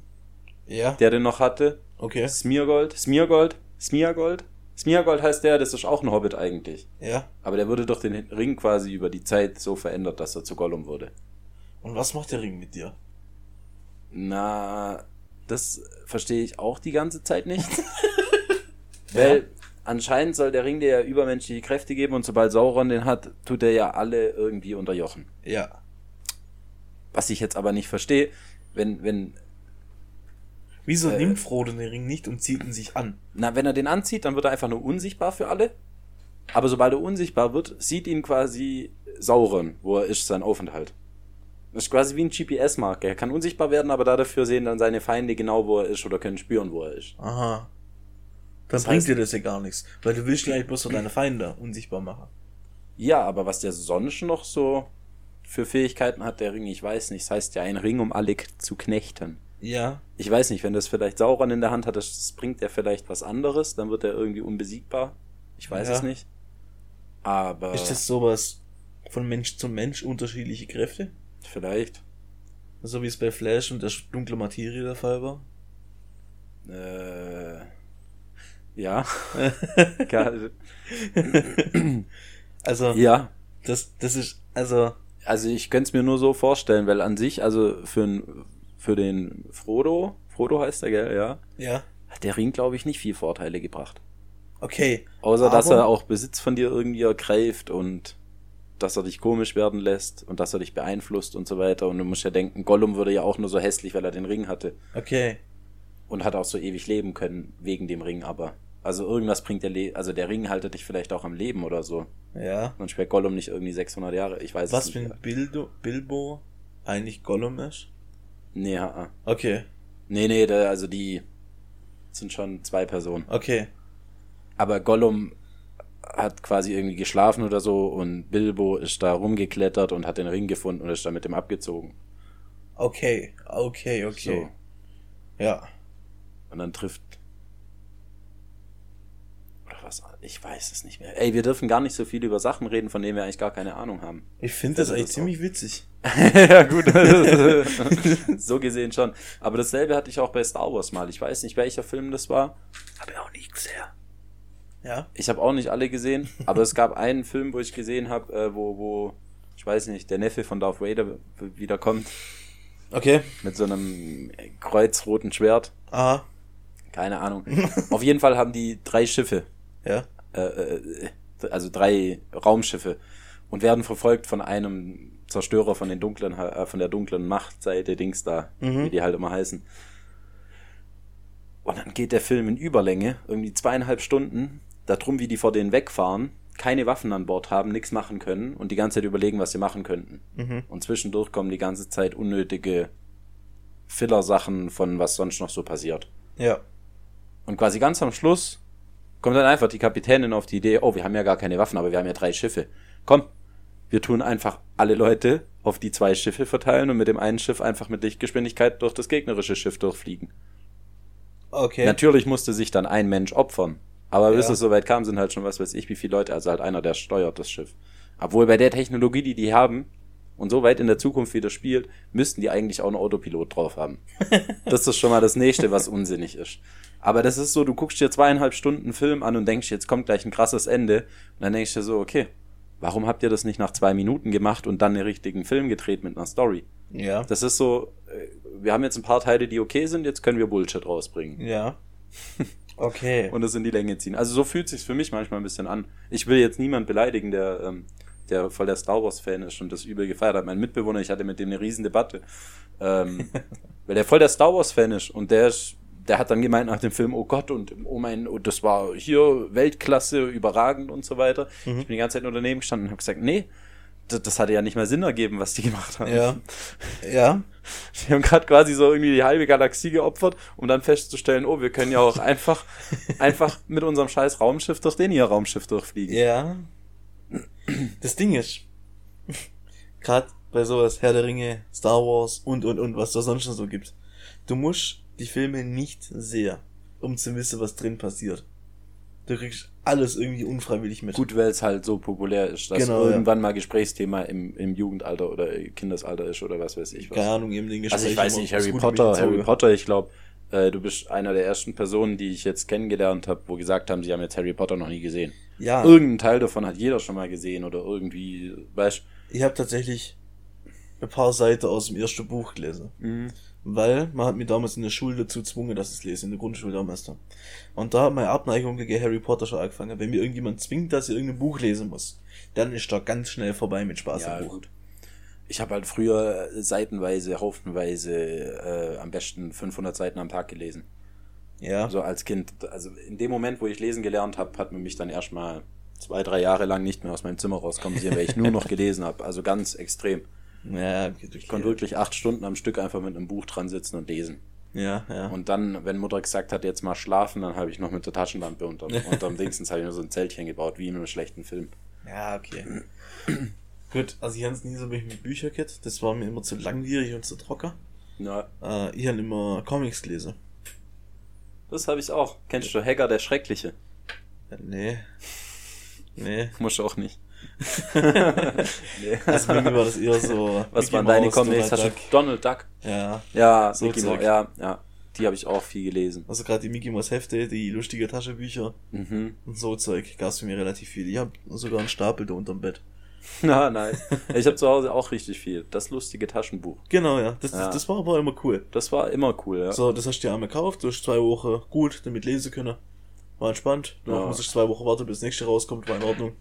ja. der den noch hatte. Okay. Smeargold. Smeargold? Smeargold? Smeargold heißt der, das ist auch ein Hobbit eigentlich. Ja. Aber der wurde durch den Ring quasi über die Zeit so verändert, dass er zu Gollum wurde. Und was macht der Ring mit dir? Na, das verstehe ich auch die ganze Zeit nicht. Weil anscheinend soll der Ring dir ja übermenschliche Kräfte geben und sobald Sauron den hat, tut er ja alle irgendwie unterjochen. Ja. Was ich jetzt aber nicht verstehe, wenn, wenn, Wieso Äh. nimmt Frodo den Ring nicht und zieht ihn sich an? na, wenn er den anzieht, dann wird er einfach nur unsichtbar für alle. Aber sobald er unsichtbar wird, sieht ihn quasi Sauron, wo er ist, sein Aufenthalt. Das ist quasi wie ein GPS-Marker. Er kann unsichtbar werden, aber dafür sehen dann seine Feinde genau, wo er ist oder können spüren, wo er ist. Aha. Dann Das bringt heißt- dir das ja gar nichts. Weil du willst ja eigentlich bloß so deine Feinde unsichtbar machen. Ja, aber was der sonst noch so für Fähigkeiten hat, der Ring, ich weiß nicht. Das heißt ja ein Ring, um alle zu knechten. Ja. Ich weiß nicht, wenn das vielleicht Sauron in der Hand hat, das bringt er vielleicht was anderes, dann wird er irgendwie unbesiegbar. Ich weiß Ja. es nicht. Aber Ist das sowas von Mensch zu Mensch unterschiedliche Kräfte? Vielleicht. So wie es bei Flash und der dunkle Materie der Fall war? Äh, ja. Also, ja. das, das ist, also, Also ich könnte es mir nur so vorstellen, weil an sich, also für, für den Frodo, Frodo heißt er, gell, ja, ja. hat der Ring, glaube ich, nicht viel Vorteile gebracht. Okay. Außer, dass Aber- er auch Besitz von dir irgendwie ergreift und dass er dich komisch werden lässt und dass er dich beeinflusst und so weiter. Und du musst ja denken, Gollum würde ja auch nur so hässlich, weil er den Ring hatte. Okay. Und hat auch so ewig leben können wegen dem Ring, aber. Also irgendwas bringt der Le also der Ring haltet dich vielleicht auch am Leben oder so. Ja. Sonst wäre Gollum nicht irgendwie 600 Jahre. Ich weiß Was es nicht. wenn Bildo, Bilbo eigentlich Gollum ist? Nee, ha, Okay, nee, nee, da, also die sind schon zwei Personen. okay. Aber Gollum hat quasi irgendwie geschlafen oder so und Bilbo ist da rumgeklettert und hat den Ring gefunden und ist da mit dem abgezogen. Okay, okay, okay. Ja. So. Und dann trifft. Oder was? Ich weiß es nicht mehr. Ey, wir dürfen gar nicht so viel über Sachen reden, von denen wir eigentlich gar keine Ahnung haben. Ich finde das Also eigentlich das ziemlich witzig. ja, gut. so gesehen schon. Aber dasselbe hatte ich auch bei Star Wars mal. Ich weiß nicht, welcher Film das war. Habe ich auch nie gesehen. Ja. Ich habe auch nicht alle gesehen, aber es gab einen Film, wo ich gesehen habe, äh, wo, wo, ich weiß nicht, der Neffe von Darth Vader wiederkommt Okay. mit so einem kreuzroten Schwert. Aha. Keine Ahnung. Auf jeden Fall haben die drei Schiffe, Ja. äh, äh, also drei Raumschiffe und werden verfolgt von einem Zerstörer von den dunklen, äh, von der dunklen Machtseite Dings da, Mhm. wie die halt immer heißen. Und dann geht der Film in Überlänge, irgendwie zweieinhalb Stunden, darum, wie die vor denen wegfahren, keine Waffen an Bord haben, nichts machen können und die ganze Zeit überlegen, was sie machen könnten. Mhm. Und zwischendurch kommen die ganze Zeit unnötige Filler-Sachen von was sonst noch so passiert. Ja. Und quasi ganz am Schluss kommt dann einfach die Kapitänin auf die Idee, oh, wir haben ja gar keine Waffen, aber wir haben ja drei Schiffe. Komm, wir tun einfach alle Leute auf die zwei Schiffe verteilen und mit dem einen Schiff einfach mit Lichtgeschwindigkeit durch das gegnerische Schiff durchfliegen. Okay. Natürlich musste sich dann ein Mensch opfern. Aber bis Ja. es soweit kam, sind halt schon was weiß ich, wie viele Leute, also halt einer, der steuert das Schiff. Obwohl bei der Technologie, die die haben und so weit in der Zukunft wieder spielt, müssten die eigentlich auch einen Autopilot drauf haben. das ist schon mal das nächste, was unsinnig ist. Aber das ist so, du guckst dir zweieinhalb Stunden Film an und denkst, jetzt kommt gleich ein krasses Ende. Und dann denkst du dir so, okay, warum habt ihr das nicht nach zwei Minuten gemacht und dann einen richtigen Film gedreht mit einer Story? ja. Das ist so, äh, wir haben jetzt ein paar Teile, die okay sind, jetzt können wir Bullshit rausbringen Ja. Okay. und es in die Länge ziehen. Also so fühlt sich's für mich manchmal ein bisschen an. Ich will jetzt niemand beleidigen, der, ähm, der voll der Star Wars Fan ist und das übel gefeiert hat. Mein Mitbewohner, ich hatte mit dem eine riesen Debatte, ähm, weil der voll der Star Wars Fan ist und der ist, der hat dann gemeint nach dem Film, oh Gott und oh mein, oh, das war hier Weltklasse, überragend und so weiter. Ich bin die ganze Zeit nur daneben gestanden und habe gesagt, nee, das, hatte ja nicht mal Sinn ergeben, was die gemacht haben. Ja. Ja. Die haben gerade quasi so irgendwie die halbe Galaxie geopfert, um dann festzustellen, oh, wir können ja auch einfach, einfach mit unserem scheiß Raumschiff durch den ihr Raumschiff durchfliegen. Ja. Das Ding ist, gerade bei sowas, Herr der Ringe, Star Wars und, und, und, was da sonst noch so gibt. Du musst die Filme nicht sehen, um zu wissen, was drin passiert. Du kriegst alles irgendwie unfreiwillig mit. Gut, weil es halt so populär ist, dass Genau, ja. irgendwann mal Gesprächsthema im, im Jugendalter oder Kindesalter ist oder was weiß ich was. Keine Ahnung, eben den Also ich Gespräch weiß nicht, Harry Potter. Harry Potter, ich glaube, äh, du bist einer der ersten Personen, die ich jetzt kennengelernt habe, wo gesagt haben, sie haben jetzt Harry Potter noch nie gesehen. Ja, Irgendein Teil davon hat jeder schon mal gesehen oder irgendwie, weißt ich habe tatsächlich ein paar Seiten aus dem ersten Buch gelesen. du? Weil man hat mir damals in der Schule dazu gezwungen, dass ich es lese, in der Grundschule damals da. Und da hat meine Abneigung gegen Harry Potter schon angefangen. Wenn mir irgendjemand zwingt, dass ich irgendein Buch lesen muss, dann ist da ganz schnell vorbei mit Spaß Ja, am Buch. gut. Ich habe halt früher äh, seitenweise, haufenweise, äh, am besten 500 Seiten am Tag gelesen. Ja. So als Kind. Also in dem Moment, wo ich lesen gelernt habe, hat man mich dann erstmal zwei, drei Jahre lang nicht mehr aus meinem Zimmer rauskommen sehen, weil ich nur noch gelesen habe. Also ganz extrem. Ja, Ich konnte wirklich acht Stunden am Stück einfach mit einem Buch dran sitzen und lesen. ja, ja. Und dann, wenn Mutter gesagt hat, jetzt mal schlafen, dann habe ich noch mit der Taschenlampe unterm, unterm Dingsens habe ich nur so ein Zeltchen gebaut, wie in einem schlechten Film. Ja, okay. Gut, also ich habe nie so mit Büchern gehabt. Das war mir immer zu langwierig und zu trocken. Ja, Äh, ich habe immer Comics gelesen. das habe ich auch. Kennst du Hacker der Schreckliche? Ja, nee. Nee. Muss auch nicht. Nee. Also bei mir war das eher so. Was waren deine Comics? Donald Hast du Duck. Donald Duck? Ja. Ja, So Mickey. Mouse, ja, ja. Die habe ich auch viel gelesen. Also gerade die Mickey Mouse Hefte, die lustige Taschenbücher Mhm. und so Zeug gab's für mich relativ viel. Ich habe sogar einen Stapel da unterm Bett. Na, nice. Ich habe zu Hause auch richtig viel. Das lustige Taschenbuch. Genau, ja. Das, Ja. das, das war aber immer cool. Das war immer cool, ja. So, das hast du dir einmal gekauft, du hast zwei Wochen gut damit lesen können. War entspannt. Danach Ja. muss ich zwei Wochen warten, bis das nächste rauskommt, war in Ordnung.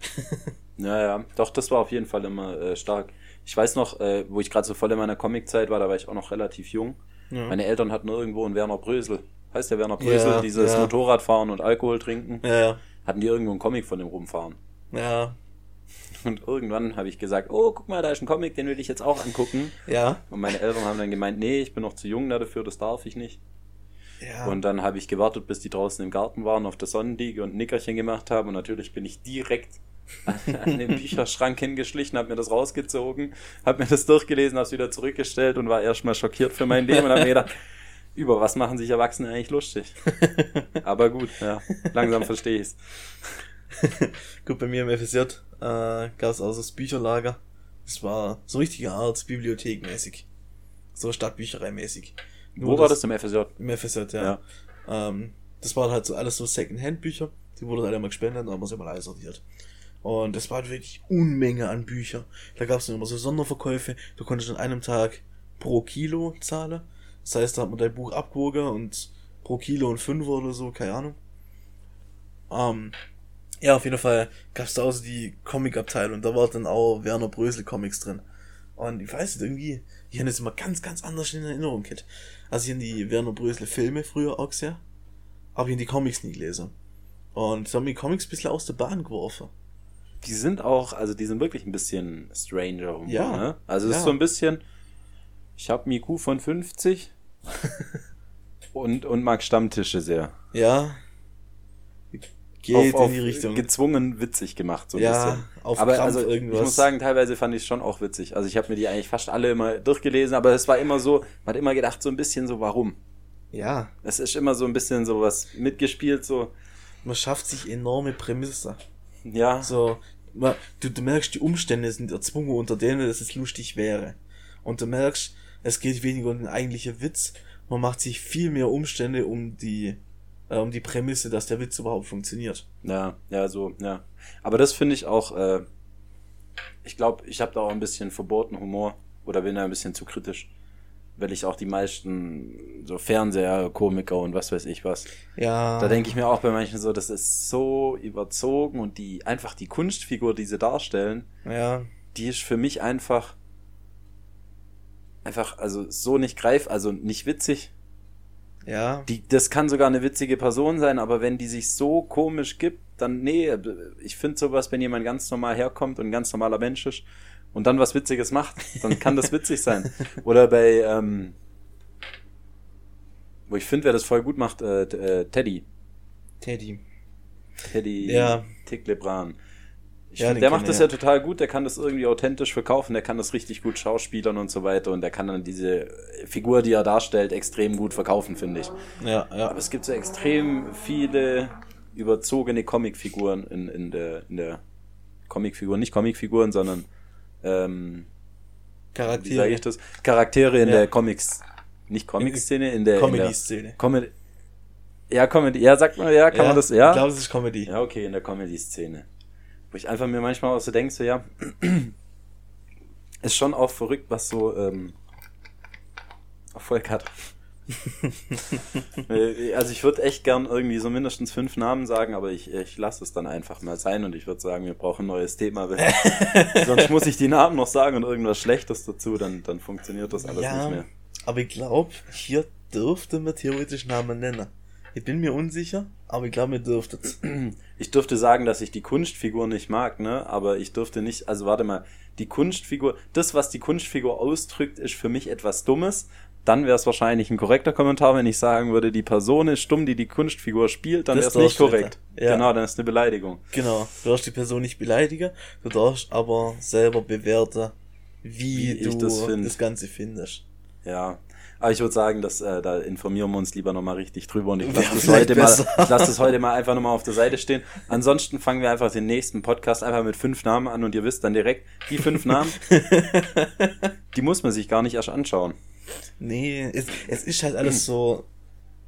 Ja, ja. Doch, das war auf jeden Fall immer äh, stark. Ich weiß noch, äh, wo ich gerade so voll in meiner Comic-Zeit war, da war ich auch noch relativ jung. Ja. Meine Eltern hatten irgendwo einen Werner Brösel, heißt der Werner Brösel, Ja, dieses ja. Motorradfahren und Alkohol trinken, Ja, ja. hatten die irgendwo einen Comic von dem rumfahren. Ja. Und irgendwann habe ich gesagt, oh, guck mal, da ist ein Comic, den will ich jetzt auch angucken. Ja. Und meine Eltern haben dann gemeint, nee, ich bin noch zu jung dafür, das darf ich nicht. Ja. Und dann habe ich gewartet, bis die draußen im Garten waren, auf der Sonnenliege und ein Nickerchen gemacht haben. Und natürlich bin ich direkt an, den Bücherschrank hingeschlichen, habe mir das rausgezogen, habe mir das durchgelesen, habe es wieder zurückgestellt und war erstmal schockiert für mein Leben und habe mir gedacht, über was machen sich Erwachsene eigentlich lustig? Aber gut, ja, langsam verstehe ich's. Gut, bei mir im FSJ äh, gab es auch das Bücherlager. Das war so richtige Art Bibliothekmäßig. So Stadtbücherei-mäßig. Wo Nur war das im FSJ? Im FSJ, ja. Ähm, das waren halt so alles so Second-Hand-Bücher. Die wurden alle mal gespendet, aber sie haben alle sortiert. Und das war wirklich Unmenge an Büchern. Da gab es immer so Sonderverkäufe. Du konntest an einem Tag pro Kilo zahlen. Das heißt, da hat man dein Buch abgewogen und pro Kilo und Fünfer oder so, keine Ahnung. Ähm, ja, auf jeden Fall gab es da auch so die Comic-Abteilung. Da war dann auch Werner Brösel Comics drin. Und ich weiß nicht, irgendwie, ich habe das immer ganz, ganz anders in Erinnerung gehabt. Also ich habe die Werner Brösel Filme früher auch gesehen, aber ich habe die Comics nie gelesen. Und das haben die Comics ein bisschen aus der Bahn geworfen. Die sind auch, also die sind wirklich ein bisschen stranger. Humor, Ja, Ne? Also es ja. ist so ein bisschen, ich habe IQ von 50 und, und mag Stammtische sehr. Ja. Geht auf, in die Richtung. gezwungen witzig gemacht, so ein Ja, bisschen. auf aber Krampf also, irgendwas. ich muss sagen, teilweise fand ich es schon auch witzig. Also ich habe mir die eigentlich fast alle immer durchgelesen, aber es war immer so, man hat immer gedacht, so ein bisschen so, warum? Ja, Es ist immer so ein bisschen so was mitgespielt, so, man schafft sich enorme Prämisse. Ja, So, du, du merkst, die Umstände sind erzwungen, unter denen es jetzt lustig wäre. Und du merkst, es geht weniger um den eigentlichen Witz. Man macht sich viel mehr Umstände um die, äh, um die Prämisse, dass der Witz überhaupt funktioniert. ja, ja, so, ja. Aber das finde ich auch, äh, ich glaube, ich habe da auch ein bisschen verboten Humor oder bin da ein bisschen zu kritisch. Weil ich auch die meisten so Fernseher, Komiker und was weiß ich was, Ja. Da denke ich mir auch bei manchen so, das ist so überzogen und die einfach die Kunstfigur, die sie darstellen, Ja. die ist für mich einfach einfach also so nicht greif, also nicht witzig. Ja. Die das kann sogar eine witzige Person sein, aber wenn die sich so komisch gibt, dann nee, ich finde sowas, wenn jemand ganz normal herkommt und ein ganz normaler Mensch ist und dann was witziges macht, dann kann das witzig sein. Oder bei ähm, wo ich finde, wer das voll gut macht, äh, äh, Teddy. Teddy. Teddy Ja. Tick-Lebran. Ich Ja, find, der macht das ja ja. total gut, der kann das irgendwie authentisch verkaufen, der kann das richtig gut schauspielern und so weiter und der kann dann diese Figur, die er darstellt, extrem gut verkaufen, finde ich. Ja, ja. Aber es gibt so extrem viele überzogene Comicfiguren in, in der, in der Comicfigur, nicht Comicfiguren, sondern ähm, wie sage Charaktere. ich das? Charaktere in Ja. der Comics, nicht Comic-Szene, in der Comedy-Szene. Comedy. Ja, Comedy. Ja, sagt man, ja, kann man das, ja? Ich glaube, das ist Comedy. Ja, okay, in der Comedy-Szene. Wo ich einfach mir manchmal auch so denke, so, ja, ist schon auch verrückt, was so ähm, Erfolg hat. Äh, also ich würde echt gern irgendwie so mindestens fünf Namen sagen, aber ich, ich lasse es dann einfach mal sein und ich würde sagen, wir brauchen ein neues Thema. Weil sonst muss ich die Namen noch sagen und irgendwas Schlechtes dazu, dann, dann funktioniert das alles ja, nicht mehr. aber ich glaube, hier dürfte man theoretisch Namen nennen. Ich bin mir unsicher, aber ich glaube, mir dürfte Ich dürfte sagen, dass ich die Kunstfigur nicht mag, ne? Aber ich dürfte nicht, also warte mal, die Kunstfigur, das, was die Kunstfigur ausdrückt, ist für mich etwas Dummes. Dann wäre es wahrscheinlich ein korrekter Kommentar, wenn ich sagen würde, die Person ist dumm, die die Kunstfigur spielt, dann wäre Das es nicht korrekt. Ja. Genau, dann ist eine Beleidigung. Genau, du darfst die Person nicht beleidigen, du darfst aber selber bewerten, wie, Wie ich du das das. Ganze findest. Ja. Aber ich würde sagen, dass, äh, da informieren wir uns lieber nochmal richtig drüber und ich lasse das, heute mal, ich lass das heute mal einfach nochmal auf der Seite stehen. Ansonsten fangen wir einfach den nächsten Podcast einfach mit fünf Namen an und ihr wisst dann direkt, die fünf Namen, die muss man sich gar nicht erst anschauen. Nee, es, es ist halt alles so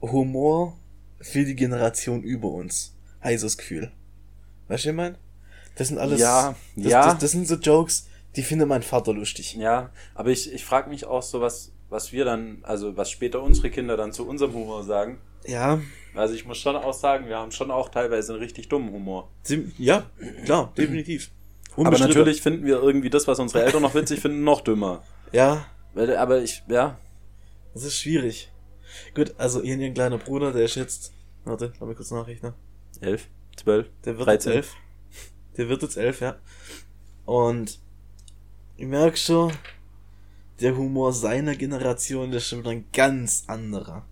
Humor für die Generation über uns. Heißes Gefühl. Weißt du, was ich mein? Das sind alles. Ja, das, ja. Das, das sind so Jokes, die findet mein Vater lustig. Ja, aber ich, ich frage mich auch so, was, was wir dann, also was später unsere Kinder dann zu unserem Humor sagen. Ja, Also ich muss schon auch sagen, wir haben schon auch teilweise einen richtig dummen Humor. ja, klar, definitiv. Aber natürlich finden wir irgendwie das, was unsere Eltern noch witzig finden, noch dümmer. Ja, aber ich, ja, das ist schwierig. Gut, also ihr, ihr kleiner Bruder, der ist jetzt, warte, lass mich kurz nachrechnen. Elf? Zwölf? Der wird 13. jetzt elf. Der wird jetzt elf, ja. Und ich merke schon, der Humor seiner Generation, der ist schon wieder ein ganz anderer.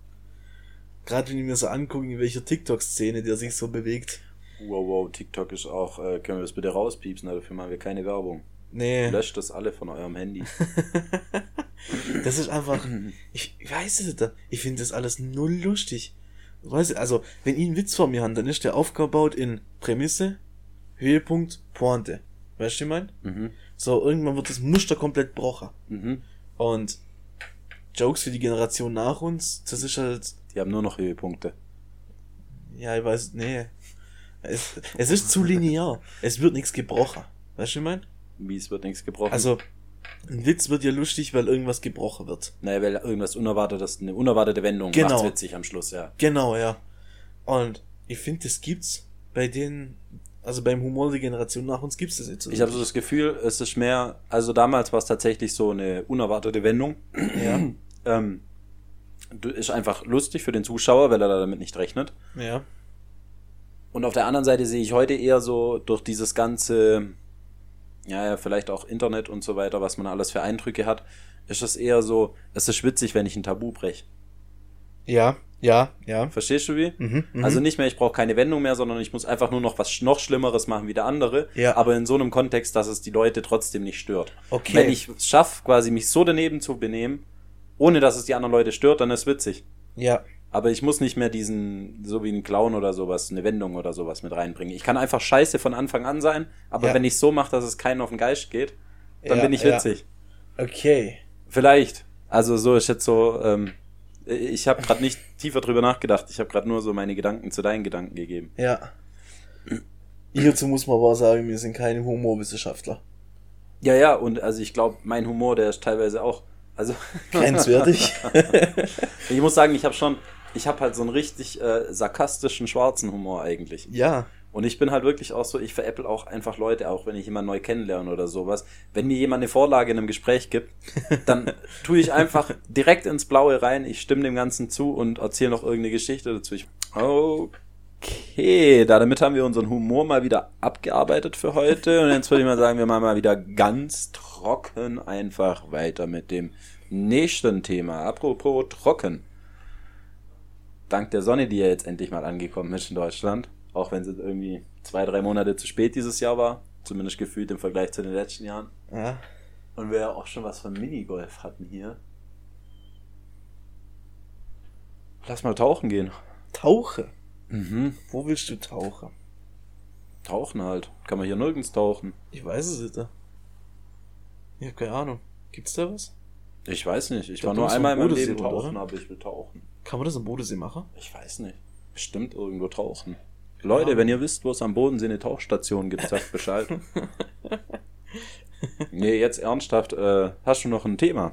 Gerade wenn ich mir so angucke, in welcher TikTok-Szene der sich so bewegt. Wow, wow, TikTok ist auch, äh, können wir das bitte rauspiepsen, dafür machen wir keine Werbung. Nee. Löscht das alle von eurem Handy. Das ist einfach, ich, ich weiß es nicht, ich finde das alles null lustig. Weißt du, also, wenn ich einen Witz vor mir habe, dann ist der aufgebaut in Prämisse, Höhepunkt, Pointe. Weißt du, ich mein? Mhm. So, irgendwann wird das Muster komplett brochen. Mhm. Und Jokes für die Generation nach uns, das ist halt, Die haben nur noch Höhepunkte. ja, ich weiß, nee. Es, es ist zu linear. Es wird nichts gebrochen. Weißt du, ich mein? Wie es wird nichts gebrochen. Also, ein Witz wird ja lustig, weil irgendwas gebrochen wird. naja, weil irgendwas Unerwartetes, eine unerwartete Wendung Genau. macht's witzig am Schluss, ja. Genau, ja. Und ich finde, das gibt's bei den, also beim Humor der Generation nach uns gibt's das jetzt. so Ich habe so das Gefühl, es ist mehr, also damals war es tatsächlich so eine unerwartete Wendung. Ja, Ähm, ist einfach lustig für den Zuschauer, weil er damit nicht rechnet. ja. Und auf der anderen Seite sehe ich heute eher so durch dieses ganze, ja, ja, vielleicht auch Internet und so weiter, was man alles für Eindrücke hat, ist es eher so, es ist witzig, wenn ich ein Tabu breche. Ja, ja, ja. Verstehst du wie? Mhm, mhm. Also nicht mehr, ich brauche keine Wendung mehr, sondern ich muss einfach nur noch was noch Schlimmeres machen wie der andere. Ja. Aber in so einem Kontext, dass es die Leute trotzdem nicht stört. Okay. Wenn ich es schaffe, quasi mich so daneben zu benehmen, ohne dass es die anderen Leute stört, dann ist witzig. Ja, Aber ich muss nicht mehr diesen, so wie ein Clown oder sowas, eine Wendung oder sowas mit reinbringen. Ich kann einfach scheiße von Anfang an sein, aber Ja. wenn ich so mache, dass es keinen auf den Geist geht, dann Ja, bin ich ja. witzig. okay. Vielleicht. Also so ist jetzt so, ähm, ich habe gerade nicht tiefer drüber nachgedacht. Ich habe gerade nur so meine Gedanken zu deinen Gedanken gegeben. Ja. Hierzu muss man aber sagen, wir sind keine Humorwissenschaftler. Ja, ja, und also ich glaube, mein Humor, der ist teilweise auch, also Grenzwertig. ich muss sagen, ich habe schon, ich habe halt so einen richtig äh, sarkastischen schwarzen Humor eigentlich. ja. Und ich bin halt wirklich auch so, ich veräpple auch einfach Leute, auch wenn ich jemanden neu kennenlerne oder sowas. Wenn mir jemand eine Vorlage in einem Gespräch gibt, dann tue ich einfach direkt ins Blaue rein, ich stimme dem Ganzen zu und erzähle noch irgendeine Geschichte dazu. Ich, okay, damit haben wir unseren Humor mal wieder abgearbeitet für heute. Und jetzt würde ich mal sagen, wir machen mal wieder ganz trocken einfach weiter mit dem nächsten Thema. Apropos trocken. Dank der Sonne, die ja jetzt endlich mal angekommen ist in Deutschland, auch wenn sie irgendwie zwei, drei Monate zu spät dieses Jahr war, zumindest gefühlt im Vergleich zu den letzten Jahren. ja. Und wir ja auch schon was von Minigolf hatten hier. Lass mal tauchen gehen. Tauche. Mhm. Wo willst du tauchen? Tauchen halt. Kann man hier nirgends tauchen. Ich weiß es nicht. Ich habe keine Ahnung. Gibt's da was? Ich weiß nicht. Ich glaub, war nur einmal in meinem Leben tauchen, oder? aber ich will tauchen. Kann man das am Bodensee machen? Ich weiß nicht. Bestimmt irgendwo tauchen. Leute, Ja. wenn ihr wisst, wo es am Bodensee eine Tauchstation gibt, sagt Bescheid. nee, jetzt ernsthaft, äh, hast du noch ein Thema?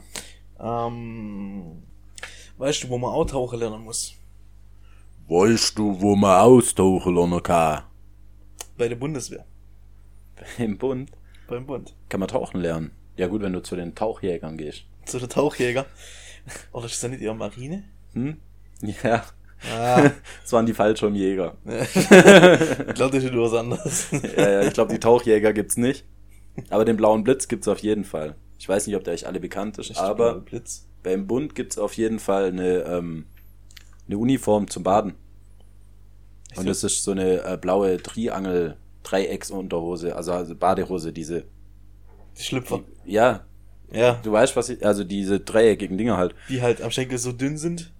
Ähm, weißt du, wo man auch tauchen lernen muss? Weißt du, wo man austauchen lernen kann? Bei der Bundeswehr. Im Bund Beim Bund. kann man tauchen lernen. Ja gut, wenn du zu den Tauchjägern gehst. Zu der Tauchjäger. Oder ist das nicht eher Marine? Hm? Ja, Ah, das waren die Fallschirmjäger. ich glaube, das ist was anderes. ja, ja, ich glaube, die Tauchjäger gibt's nicht. Aber den blauen Blitz gibt's auf jeden Fall. Ich weiß nicht, ob der euch alle bekannt ist, aber Blitz. beim Bund gibt's auf jeden Fall eine, ähm, eine Uniform zum Baden. Und das ist so eine äh, blaue Triangel Dreiecksunterhose, also, also Badehose, diese. Die Schlüpfer. Ja, Ja. du weißt, was ich, also diese dreieckigen Dinger halt. Die halt am Schenkel so dünn sind.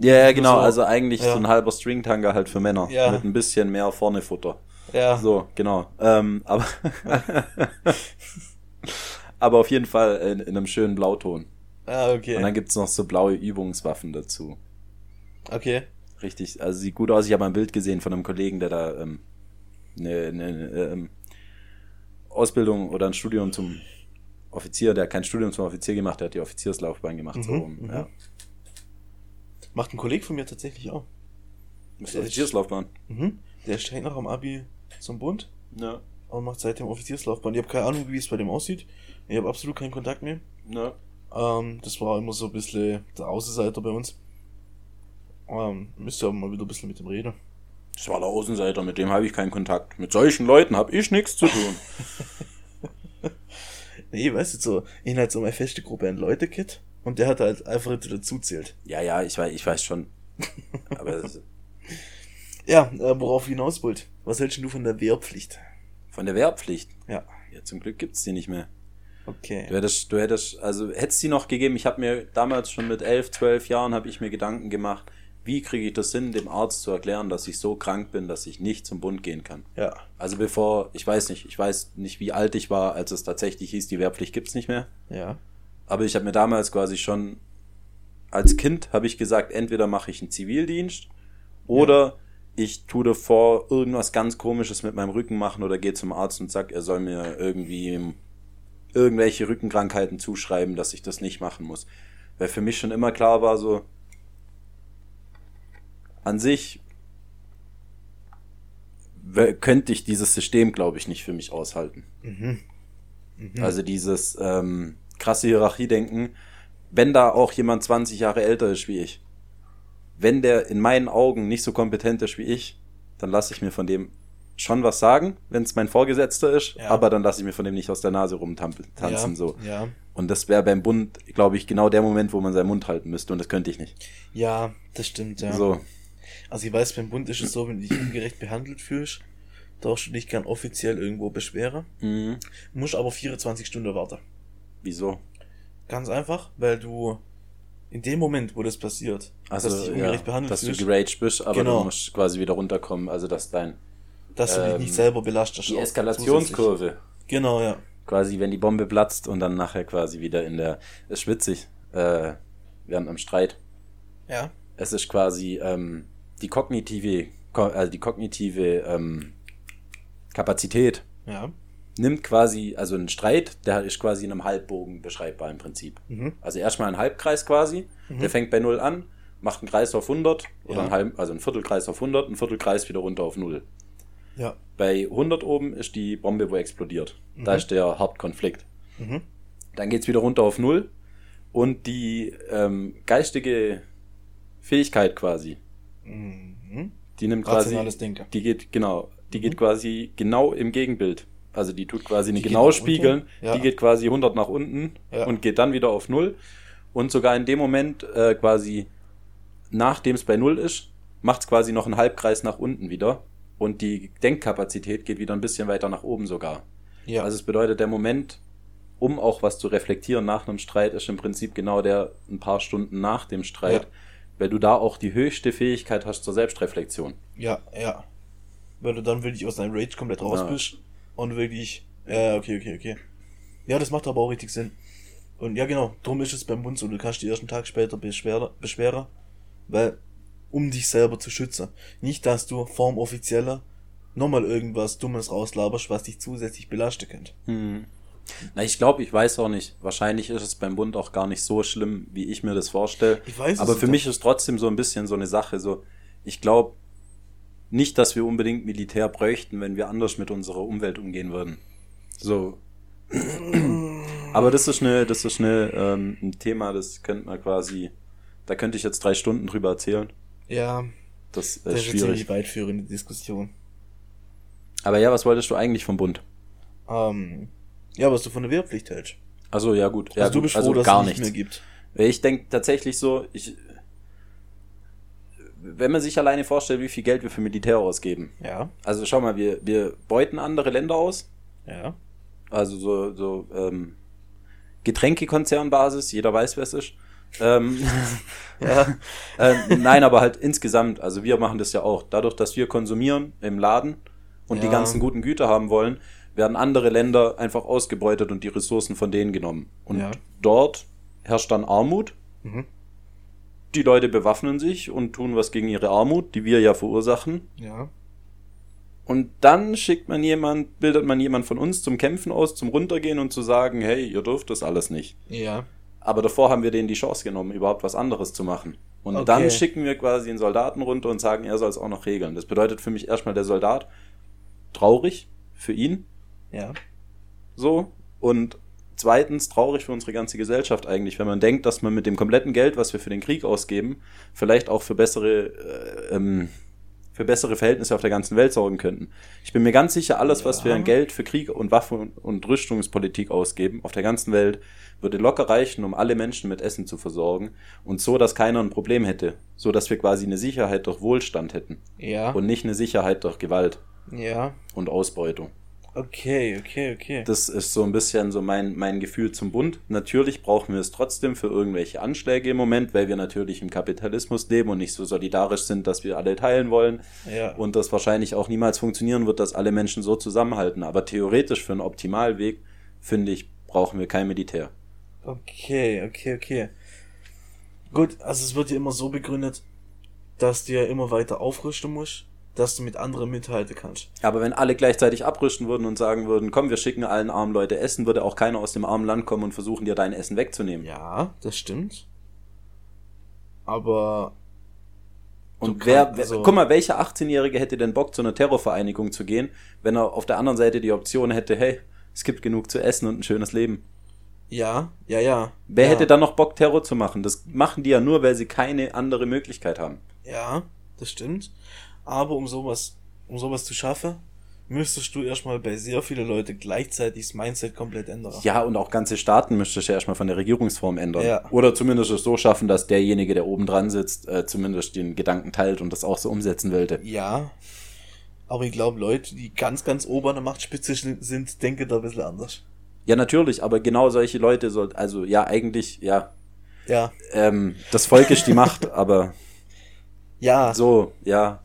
Ja, ja, genau, so- also eigentlich ja. so ein halber Stringtanger halt für Männer. Ja. Mit ein bisschen mehr vorne Futter. Ja. So, genau. Ähm, aber, aber auf jeden Fall in, in einem schönen Blauton. Ah, okay. Und dann gibt's noch so blaue Übungswaffen dazu. okay. Richtig, also sieht gut aus. Ich habe ein Bild gesehen von einem Kollegen, der da ähm, eine, eine ähm, Ausbildung oder ein Studium zum Offizier, der hat kein Studium zum Offizier gemacht, der hat die Offizierslaufbahn gemacht. so Mhm, rum. mhm. Ja. Macht ein Kollege von mir tatsächlich auch. Das ist die Offizierslaufbahn. Mhm. Der steigt nach dem Abi zum Bund Ja. und macht seitdem Offizierslaufbahn. Ich habe keine Ahnung, wie es bei dem aussieht. Ich habe absolut keinen Kontakt mehr. Ja. Ähm, das war immer so ein bisschen der Außenseiter bei uns. Ähm, müsst ihr aber mal wieder ein bisschen mit dem reden. Das war der Außenseiter, mit dem habe ich keinen Kontakt. Mit solchen Leuten habe ich nichts zu tun. Nee, weißt du, so, ich halt so eine feste Gruppe an Leute kennt und der hat halt einfach dazu zählt. ja, ja, ich weiß, ich weiß schon. Aber Ja, äh, worauf hinaus wollt. Was hältst du von der Wehrpflicht? von der Wehrpflicht. Ja. Ja, zum Glück gibt's die nicht mehr. Okay. Du hättest, du hättest, also hättest die noch gegeben. Ich habe mir damals schon mit elf, zwölf Jahren habe ich mir Gedanken gemacht, wie kriege ich das hin, dem Arzt zu erklären, dass ich so krank bin, dass ich nicht zum Bund gehen kann. Ja. Also bevor, ich weiß nicht, ich weiß nicht, wie alt ich war, als es tatsächlich hieß, die Wehrpflicht gibt's nicht mehr. Ja. Aber ich habe mir damals quasi schon als Kind habe ich gesagt, entweder mache ich einen Zivildienst oder ich tue davor irgendwas ganz komisches mit meinem Rücken machen oder gehe zum Arzt und sag, er soll mir irgendwie irgendwelche Rückenkrankheiten zuschreiben, dass ich das nicht machen muss. Weil für mich schon immer klar war, so an sich könnte ich dieses System, glaube ich, nicht für mich aushalten. Mhm. Also dieses ähm, krasse Hierarchiedenken, wenn da auch jemand 20 Jahre älter ist wie ich, wenn der in meinen Augen nicht so kompetent ist wie ich, dann lasse ich mir von dem schon was sagen, wenn es mein Vorgesetzter ist, Ja. aber dann lasse ich mir von dem nicht aus der Nase rumtanzen ja. so. Ja. Und das wäre beim Bund, glaube ich, genau der Moment, wo man seinen Mund halten müsste und das könnte ich nicht. Ja, das stimmt, ja. So, Also ich weiß, beim Bund ist es so, wenn du dich ungerecht behandelt fühlst, darfst du dich gern offiziell irgendwo beschweren, mhm. musst aber 24 Stunden warten. Wieso? Ganz einfach, weil du in dem Moment, wo das passiert, Also, dass ja, ungerecht behandelt dass du geraged bist, aber Genau. du musst quasi wieder runterkommen, also dass dein dass du dich ähm, nicht selber belastest. die Eskalationskurve zusätzlich. Genau, ja. quasi, wenn die Bombe platzt und dann nachher quasi wieder in der, ist witzig, äh, während einem Streit. Ja. Es ist quasi ähm, die kognitive, ko- also die kognitive ähm, Kapazität Ja. Nimmt quasi, also ein Streit, der ist quasi in einem Halbbogen beschreibbar im Prinzip. Mhm. Also erstmal ein Halbkreis quasi, der fängt bei 0 an, macht einen Kreis auf 100 oder Ja. ein halb, also ein Viertelkreis auf 100, ein Viertelkreis wieder runter auf 0. Ja. Bei 100 oben ist die Bombe, wo explodiert. Da ist der Hauptkonflikt. Mhm. Dann geht's wieder runter auf 0 und die ähm, geistige Fähigkeit quasi, Mhm. die nimmt quasi, Rationales Denken. die geht, genau, die geht quasi genau im Gegenbild. Also die tut quasi geht genau spiegeln? Ja. die geht quasi 100 nach unten Ja. und geht dann wieder auf 0. Und sogar in dem Moment äh, quasi, nachdem es bei 0 ist, macht es quasi noch einen Halbkreis nach unten wieder. Und die Denkkapazität geht wieder ein bisschen weiter nach oben sogar. Ja. Also es bedeutet, der Moment, um auch was zu reflektieren nach einem Streit, ist im Prinzip genau der ein paar Stunden nach dem Streit, Ja. weil du da auch die höchste Fähigkeit hast zur Selbstreflexion. ja, ja. Weil du dann wirklich aus deinem Rage komplett raus bist und wirklich, ja, okay, okay, okay. Ja, das macht aber auch richtig Sinn. Und ja, genau, drum ist es beim Bund so, du kannst dich erst einen Tag später beschweren, beschweren weil, um dich selber zu schützen. Nicht, dass du vorm Offizieller nochmal irgendwas Dummes rauslaberst, was dich zusätzlich belasten könnte. Hm. Na, ich glaube, ich weiß auch nicht. Wahrscheinlich ist es beim Bund auch gar nicht so schlimm, wie ich mir das vorstelle. Ich weiß es Aber für nicht. mich ist trotzdem so ein bisschen so eine Sache. So, ich glaube nicht, dass wir unbedingt Militär bräuchten, wenn wir anders mit unserer Umwelt umgehen würden. So. Aber das ist eine, das ist eine, ähm, ein Thema, das könnte man quasi, da könnte ich jetzt drei Stunden drüber erzählen. Ja, Das ist das schwierig. ziemlich weitführende Diskussion. Aber ja, was wolltest du eigentlich vom Bund? Ähm, ja, was du von der Wehrpflicht hältst. Also ja gut, ja, also du gut, bist froh, also dass gar es nicht nichts. mehr gibt. Ich denke tatsächlich so, ich, wenn man sich alleine vorstellt, wie viel Geld wir für Militär ausgeben. Ja, Also schau mal, wir, wir beuten andere Länder aus, ja. also so, so ähm, Getränkekonzernbasis, jeder weiß, wer es ist. Ähm, Ja. ähm, nein, aber halt insgesamt, also wir machen das ja auch. Dadurch, dass wir konsumieren im Laden und die Ja. ganzen guten Güter haben wollen, werden andere Länder einfach ausgebeutet und die Ressourcen von denen genommen. Und Ja. dort herrscht dann Armut. Mhm. Die Leute bewaffnen sich und tun was gegen ihre Armut, die wir ja verursachen. Ja. Und dann schickt man jemand, bildet man jemand von uns zum Kämpfen aus, zum Runtergehen und zu sagen, hey, ihr dürft das alles nicht. Ja. Aber davor haben wir denen die Chance genommen, überhaupt was anderes zu machen. Und Okay. dann schicken wir quasi einen Soldaten runter und sagen, er soll es auch noch regeln. Das bedeutet für mich erstmal der Soldat traurig für ihn, Ja. so. Und zweitens traurig für unsere ganze Gesellschaft eigentlich, wenn man denkt, dass man mit dem kompletten Geld, was wir für den Krieg ausgeben, vielleicht auch für bessere, äh, ähm, für bessere Verhältnisse auf der ganzen Welt sorgen könnten. Ich bin mir ganz sicher, alles, was wir an Geld für Krieg und Waffen und Rüstungspolitik ausgeben, auf der ganzen Welt, würde locker reichen, um alle Menschen mit Essen zu versorgen und so, dass keiner ein Problem hätte. So, dass wir quasi eine Sicherheit durch Wohlstand hätten. Ja. Und nicht eine Sicherheit durch Gewalt Ja. und Ausbeutung. Okay, okay, okay. Das ist so ein bisschen so mein, mein Gefühl zum Bund. Natürlich brauchen wir es trotzdem für irgendwelche Anschläge im Moment, weil wir natürlich im Kapitalismus leben und nicht so solidarisch sind, dass wir alle teilen wollen. Ja. Und das wahrscheinlich auch niemals funktionieren wird, dass alle Menschen so zusammenhalten. Aber theoretisch für einen Optimalweg, finde ich, brauchen wir kein Militär. Okay, okay, okay. Gut, also es wird ja immer so begründet, dass du ja immer weiter aufrüsten musst, dass du mit anderen mithalten kannst. Aber wenn alle gleichzeitig abrüsten würden und sagen würden, komm, wir schicken allen armen Leute Essen, würde auch keiner aus dem armen Land kommen und versuchen, dir dein Essen wegzunehmen. Ja, das stimmt. Aber Und wer, kann- wer also- guck mal, welcher 18-Jährige hätte denn Bock, zu einer Terrorvereinigung zu gehen, wenn er auf der anderen Seite die Option hätte, hey, es gibt genug zu essen und ein schönes Leben. ja, ja, ja. Wer ja, hätte dann noch Bock, Terror zu machen? Das machen die ja nur, weil sie keine andere Möglichkeit haben. Ja, das stimmt. Aber um sowas, um sowas zu schaffen, müsstest du erstmal bei sehr vielen Leuten gleichzeitig das Mindset komplett ändern. Ja, und auch ganze Staaten müsstest du ja erstmal von der Regierungsform ändern. Ja. Oder zumindest es so schaffen, dass derjenige, der oben dran sitzt, äh, zumindest den Gedanken teilt und das auch so umsetzen wollte. Ja. Aber ich glaube, Leute, die ganz, ganz oben an der Machtspitze sind, denken da ein bisschen anders. Ja, natürlich, aber genau solche Leute soll, also ja, eigentlich, ja, Ja. ähm, das Volk ist die Macht, aber Ja. so, ja.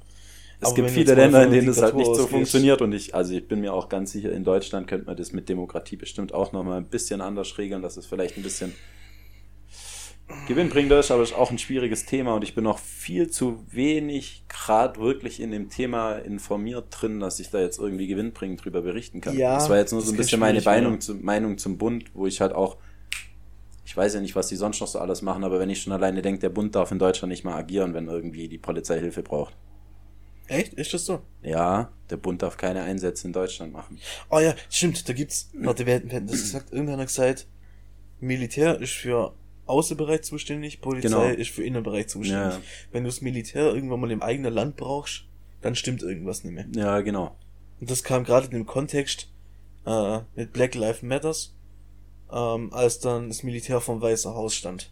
Es Aber gibt viele Länder, in denen das halt nicht so funktioniert und ich, also ich bin mir auch ganz sicher, in Deutschland könnte man das mit Demokratie bestimmt auch nochmal ein bisschen anders regeln, dass es vielleicht ein bisschen gewinnbringender ist, aber es ist auch ein schwieriges Thema und ich bin noch viel zu wenig gerade wirklich in dem Thema informiert drin, dass ich da jetzt irgendwie gewinnbringend drüber berichten kann. Ja, das war jetzt nur so ein bisschen meine. Meinung, zum, Meinung zum Bund, wo ich halt auch ich weiß ja nicht, was die sonst noch so alles machen, aber wenn ich schon alleine denke, der Bund darf in Deutschland nicht mal agieren, wenn irgendwie die Polizei Hilfe braucht. Echt? Ist das so? Ja, der Bund darf keine Einsätze in Deutschland machen. Oh ja, stimmt, da gibt's, warte, wer, wer hat das gesagt? Irgendeiner hat gesagt, Militär ist für Außenbereich zuständig, Polizei Genau. ist für Innenbereich zuständig. Ja. Wenn du das Militär irgendwann mal im eigenen Land brauchst, dann stimmt irgendwas nicht mehr. Ja, genau. Und das kam gerade in dem Kontext äh, mit Black Lives Matters, ähm, als dann das Militär vom Weißen Haus stand.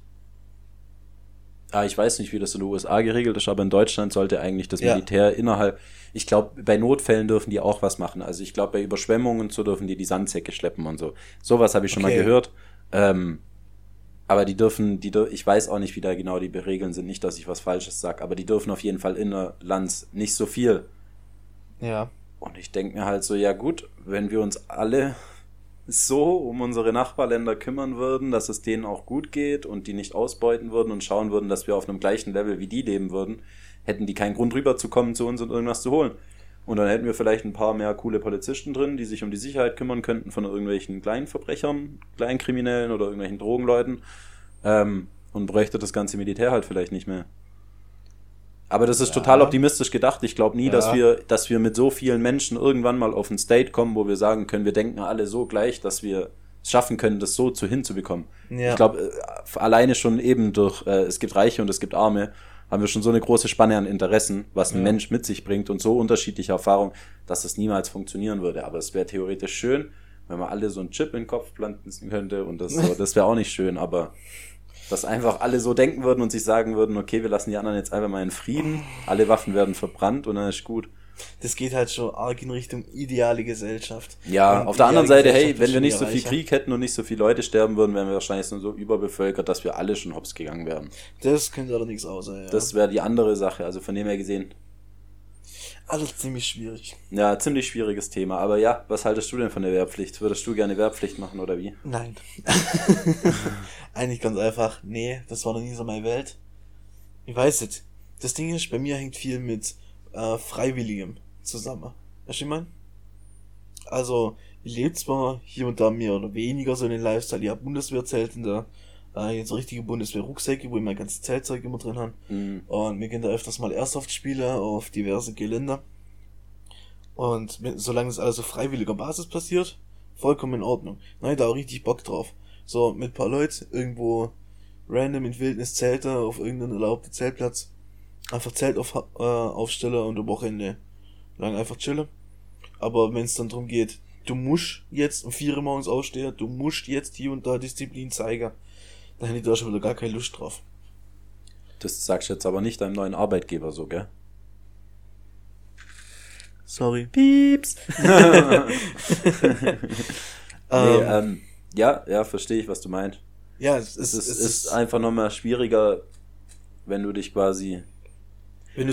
Ah, ich weiß nicht, wie das in den USA geregelt ist, aber in Deutschland sollte eigentlich das Ja. Militär innerhalb, ich glaube, bei Notfällen dürfen die auch was machen. Also ich glaube, bei Überschwemmungen und so dürfen die die Sandsäcke schleppen und so. Sowas habe ich schon Okay. mal gehört. Ähm, aber die dürfen, die ich weiß auch nicht, wie da genau die Regeln sind. Nicht, dass ich was Falsches sag, aber die dürfen auf jeden Fall innerlands nicht so viel. Ja. Und ich denke mir halt so, ja gut, wenn wir uns alle so um unsere Nachbarländer kümmern würden, dass es denen auch gut geht und die nicht ausbeuten würden und schauen würden, dass wir auf einem gleichen Level wie die leben würden, hätten die keinen Grund rüberzukommen zu uns und irgendwas zu holen. Und dann hätten wir vielleicht ein paar mehr coole Polizisten drin, die sich um die Sicherheit kümmern könnten von irgendwelchen kleinen Verbrechern, Kleinkriminellen oder irgendwelchen Drogenleuten. Ähm, und bräuchte das ganze Militär halt vielleicht nicht mehr. Aber das ist Ja. total optimistisch gedacht. Ich glaube nie, dass Ja. wir, dass wir mit so vielen Menschen irgendwann mal auf ein State kommen, wo wir sagen können, wir denken alle so gleich, dass wir es schaffen können, das so zu hinzubekommen. Ja. Ich glaube, äh, alleine schon eben durch, äh, es gibt Reiche und es gibt Arme, haben wir schon so eine große Spanne an Interessen, was ein Ja. Mensch mit sich bringt und so unterschiedliche Erfahrungen, dass es niemals funktionieren würde. Aber es wäre theoretisch schön, wenn man alle so einen Chip in den Kopf planten könnte und das, so, das wäre auch nicht schön, aber dass einfach alle so denken würden und sich sagen würden, okay, wir lassen die anderen jetzt einfach mal in Frieden, alle Waffen werden verbrannt und dann ist gut. Das geht halt schon arg in Richtung ideale Gesellschaft. Ja, Und auf der anderen Seite, hey, wenn wir nicht so viel reicher. Krieg hätten und nicht so viele Leute sterben würden, wären wir wahrscheinlich so überbevölkert, dass wir alle schon hops gegangen wären. Das könnte allerdings auch sein, ja. Das wäre die andere Sache, also von dem her gesehen. Alles ziemlich schwierig. Ja, ziemlich schwieriges Thema. Aber ja, was haltest du denn von der Wehrpflicht? Würdest du gerne Wehrpflicht machen oder wie? Nein. Eigentlich ganz einfach, nee, das war noch nie so meine Welt. Ich weiß nicht. Das Ding ist, bei mir hängt viel mit äh, Freiwilligem zusammen. Weißt du, wie ich mein? Also, ich lebe zwar hier und da mehr oder weniger so den Lifestyle, ich hab Bundeswehrzelt in der, äh, jetzt so richtige Bundeswehr-Rucksäcke, wo ich mein ganzes Zeltzeug immer drin habe. Mhm. Und wir gehen da öfters mal Airsoft spielen auf diverse Geländer. Und solange es alles auf freiwilliger Basis passiert, Vollkommen in Ordnung. Nein, da auch richtig Bock drauf. So, mit paar Leuten irgendwo random in Wildnis Zelte auf irgendeinen erlaubten Zeltplatz. Einfach Zelt auf, äh, aufstellen und am Wochenende lang einfach chillen. Aber wenn es dann darum geht, du musst jetzt um vier Uhr morgens aufstehen, du musst jetzt hier und da Disziplin zeigen, dann hätte ich da schon wieder gar keine Lust drauf. Das sagst du jetzt aber nicht deinem neuen Arbeitgeber so, gell? Sorry. Pieps. nee, Ähm, ähm, ja, ja, verstehe ich, was du meinst. ja, es, Es ist, ist, ist einfach nochmal schwieriger, wenn du dich quasi.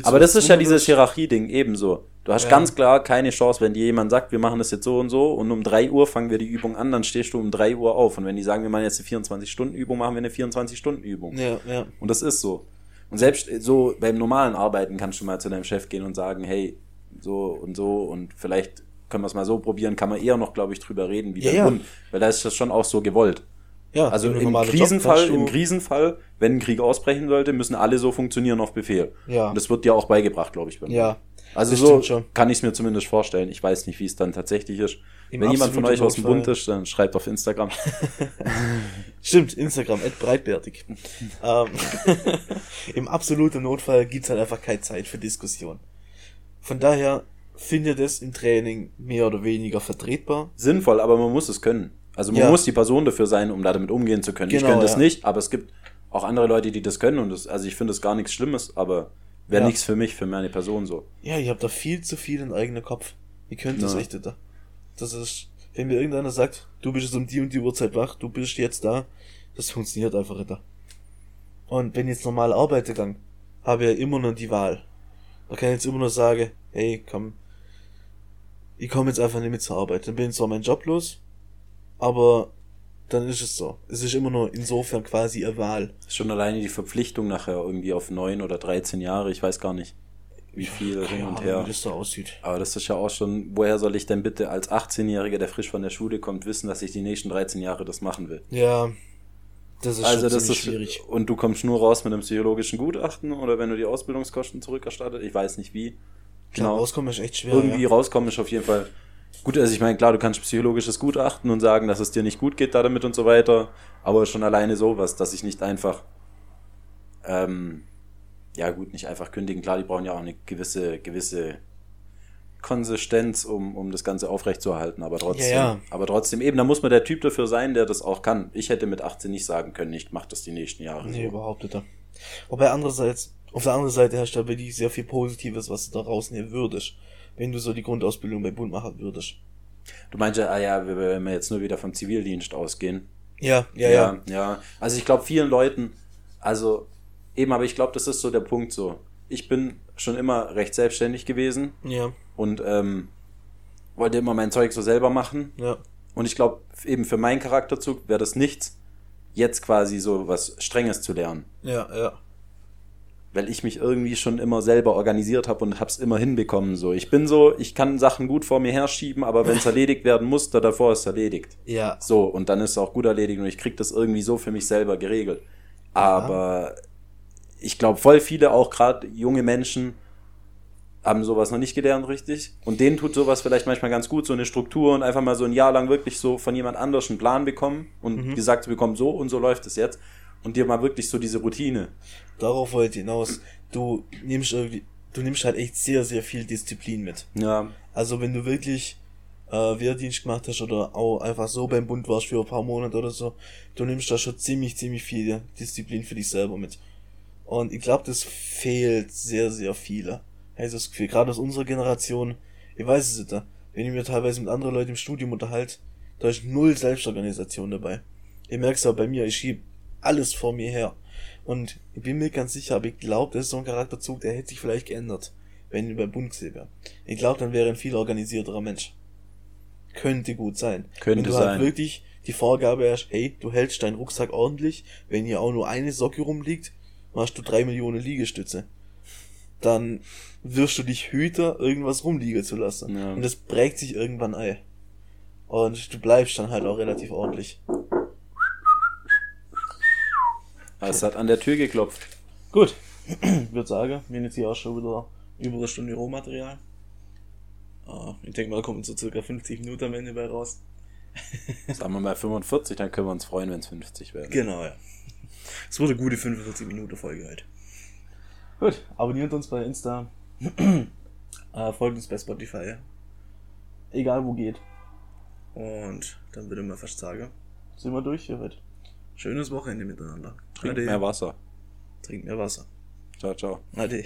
Aber das ist ja dieses Hierarchie-Ding ebenso. Du hast Ja. ganz klar keine Chance, wenn dir jemand sagt, wir machen das jetzt so und so und um 3 Uhr fangen wir die Übung an, dann stehst du um 3 Uhr auf. Und wenn die sagen, wir machen jetzt eine 24-Stunden-Übung, machen wir eine 24-Stunden-Übung. Ja, ja. Und das ist so. Und selbst so beim normalen Arbeiten kannst du mal zu deinem Chef gehen und sagen, hey, so und so und vielleicht können wir es mal so probieren, kann man eher noch, glaube ich, drüber reden, wie Ja, der ja. Bund. Weil da ist das schon auch so gewollt. Ja, Also im Job Krisenfall, im Krisenfall, wenn ein Krieg ausbrechen sollte, müssen alle so funktionieren auf Befehl. Ja. Und das wird dir auch beigebracht, glaube ich. bei mir. Ja. Also so schon. kann ich es mir zumindest vorstellen. Ich weiß nicht, wie es dann tatsächlich ist. Im wenn jemand von euch aus dem. Bund ist, dann schreibt auf Instagram. Stimmt, Instagram, breitbärtig. ähm, Im absoluten Notfall gibt's halt einfach keine Zeit für Diskussion. Von daher findet es im Training mehr oder weniger vertretbar. Sinnvoll, aber man muss es können. Also man Ja. muss die Person dafür sein, um da damit umgehen zu können. ich Genau, könnte das ja. nicht, aber es gibt auch andere Leute, die das können und das, also ich finde das gar nichts Schlimmes, aber wäre Ja. nichts für mich, für meine Person so. Ja, ich habe da viel zu viel in eigener Kopf. Ihr könnt das echt da. Das ist, wenn mir irgendeiner sagt, du bist jetzt um die und die Uhrzeit wach, du bist jetzt da, das funktioniert einfach nicht. Und wenn ich jetzt normal arbeite gang, habe ich ja immer noch die Wahl. Da kann ich jetzt immer noch sagen, hey, komm, ich komme jetzt einfach nicht mit zur Arbeit. Dann bin ich zwar mein Job los, aber dann ist es so. Es ist immer nur insofern quasi eine Wahl. Schon alleine die Verpflichtung nachher irgendwie auf neun oder 13 Jahre, ich weiß gar nicht, wie viel hin und her. wie das so aussieht. Aber das ist ja auch schon, woher soll ich denn bitte als 18-Jähriger, der frisch von der Schule kommt, wissen, dass ich die nächsten 13 Jahre das machen will? Ja, das ist also schon das ist schwierig. Und du kommst nur raus mit einem psychologischen Gutachten oder wenn du die Ausbildungskosten zurückerstattet, ich weiß nicht wie. Genau. Genau. Rauskommen ist echt schwer. Irgendwie ja. rauskommen ist auf jeden Fall gut. Also ich meine, klar, du kannst psychologisches Gutachten und sagen, dass es dir nicht gut geht da damit und so weiter, aber schon alleine sowas, dass ich nicht einfach ähm, ja gut, nicht einfach kündigen. Klar, die brauchen ja auch eine gewisse, gewisse Konsistenz, um, um das Ganze aufrechtzuerhalten, aber trotzdem, Ja, ja. aber trotzdem eben, da muss man der Typ dafür sein, der das auch kann. Ich hätte mit 18 nicht sagen können, ich mach das die nächsten Jahre. Nee, so. überhaupt nicht. Wobei andererseits, auf der anderen Seite herrscht da wirklich sehr viel Positives, was du da rausnehmen würdest, wenn du so die Grundausbildung bei Bund machen würdest. Du meinst ja, ah ja, wenn wir jetzt nur wieder vom Zivildienst ausgehen. Ja, ja, ja. ja. Also ich glaube vielen Leuten, also eben, aber ich glaube, das ist so der Punkt so. Ich bin schon immer recht selbstständig gewesen Ja, und ähm, wollte immer mein Zeug so selber machen. ja. Und ich glaube, eben für meinen Charakterzug wäre das nichts, jetzt quasi so was Strenges zu lernen. Ja, ja. Weil ich mich irgendwie schon immer selber organisiert habe und hab's immer hinbekommen. So, ich bin so, ich kann Sachen gut vor mir herschieben, aber wenn es erledigt werden muss, da davor ist es erledigt. Ja. So, und dann ist es auch gut erledigt und ich krieg das irgendwie so für mich selber geregelt. Aber ich glaube, voll viele, auch gerade junge Menschen, haben sowas noch nicht gelernt, richtig. Und denen tut sowas vielleicht manchmal ganz gut, so eine Struktur und einfach mal so ein Jahr lang wirklich so von jemand anders einen Plan bekommen und gesagt zu bekommen, so und so läuft es jetzt. Und dir mal wirklich so diese Routine. Darauf wollte ich hinaus. Du nimmst irgendwie, du nimmst halt echt sehr, sehr viel Disziplin mit. Ja, Also wenn du wirklich äh, Wehrdienst gemacht hast oder auch einfach so beim Bund warst für ein paar Monate oder so, du nimmst da schon ziemlich, ziemlich viel Disziplin für dich selber mit. Und ich glaube, das fehlt sehr, sehr viele. Also das Gefühl, gerade aus unserer Generation, ich weiß es nicht, wenn ich mir teilweise mit anderen Leuten im Studium unterhalte, da ist null Selbstorganisation dabei. Ich merk's auch bei mir, ich schieb alles vor mir her. Und ich bin mir ganz sicher, aber ich glaube, das ist so ein Charakterzug, der hätte sich vielleicht geändert, wenn ich beim Bund gesehen wäre. Ich glaube, dann wäre ein viel organisierterer Mensch. Könnte gut sein. Könnte wenn du sein. halt wirklich die Vorgabe hast, hey, du hältst deinen Rucksack ordentlich, wenn hier auch nur eine Socke rumliegt, machst du drei Millionen Liegestütze. Dann wirst du dich hüter, irgendwas rumliegen zu lassen. Ja. Und das prägt sich irgendwann ein. Und du bleibst dann halt auch relativ ordentlich. Es hat an der Tür geklopft. Gut. Ich würde sagen, wir haben jetzt hier auch schon wieder über eine Stunde Rohmaterial. Ah, ich denke mal, da kommen so circa 50 Minuten am Ende bei raus. Sagen wir mal 45, dann können wir uns freuen, wenn es 50 werden. Genau, ja. Es wurde eine gute 45 Minuten Folge heute. Gut, abonniert uns bei Insta. äh, folgt uns bei Spotify. Egal wo geht. Und dann würde man fast sagen, sind wir durch hier heute. Schönes Wochenende miteinander. Trinkt Ade. mehr Wasser. Trinkt mehr Wasser. Ciao, ciao. Ade.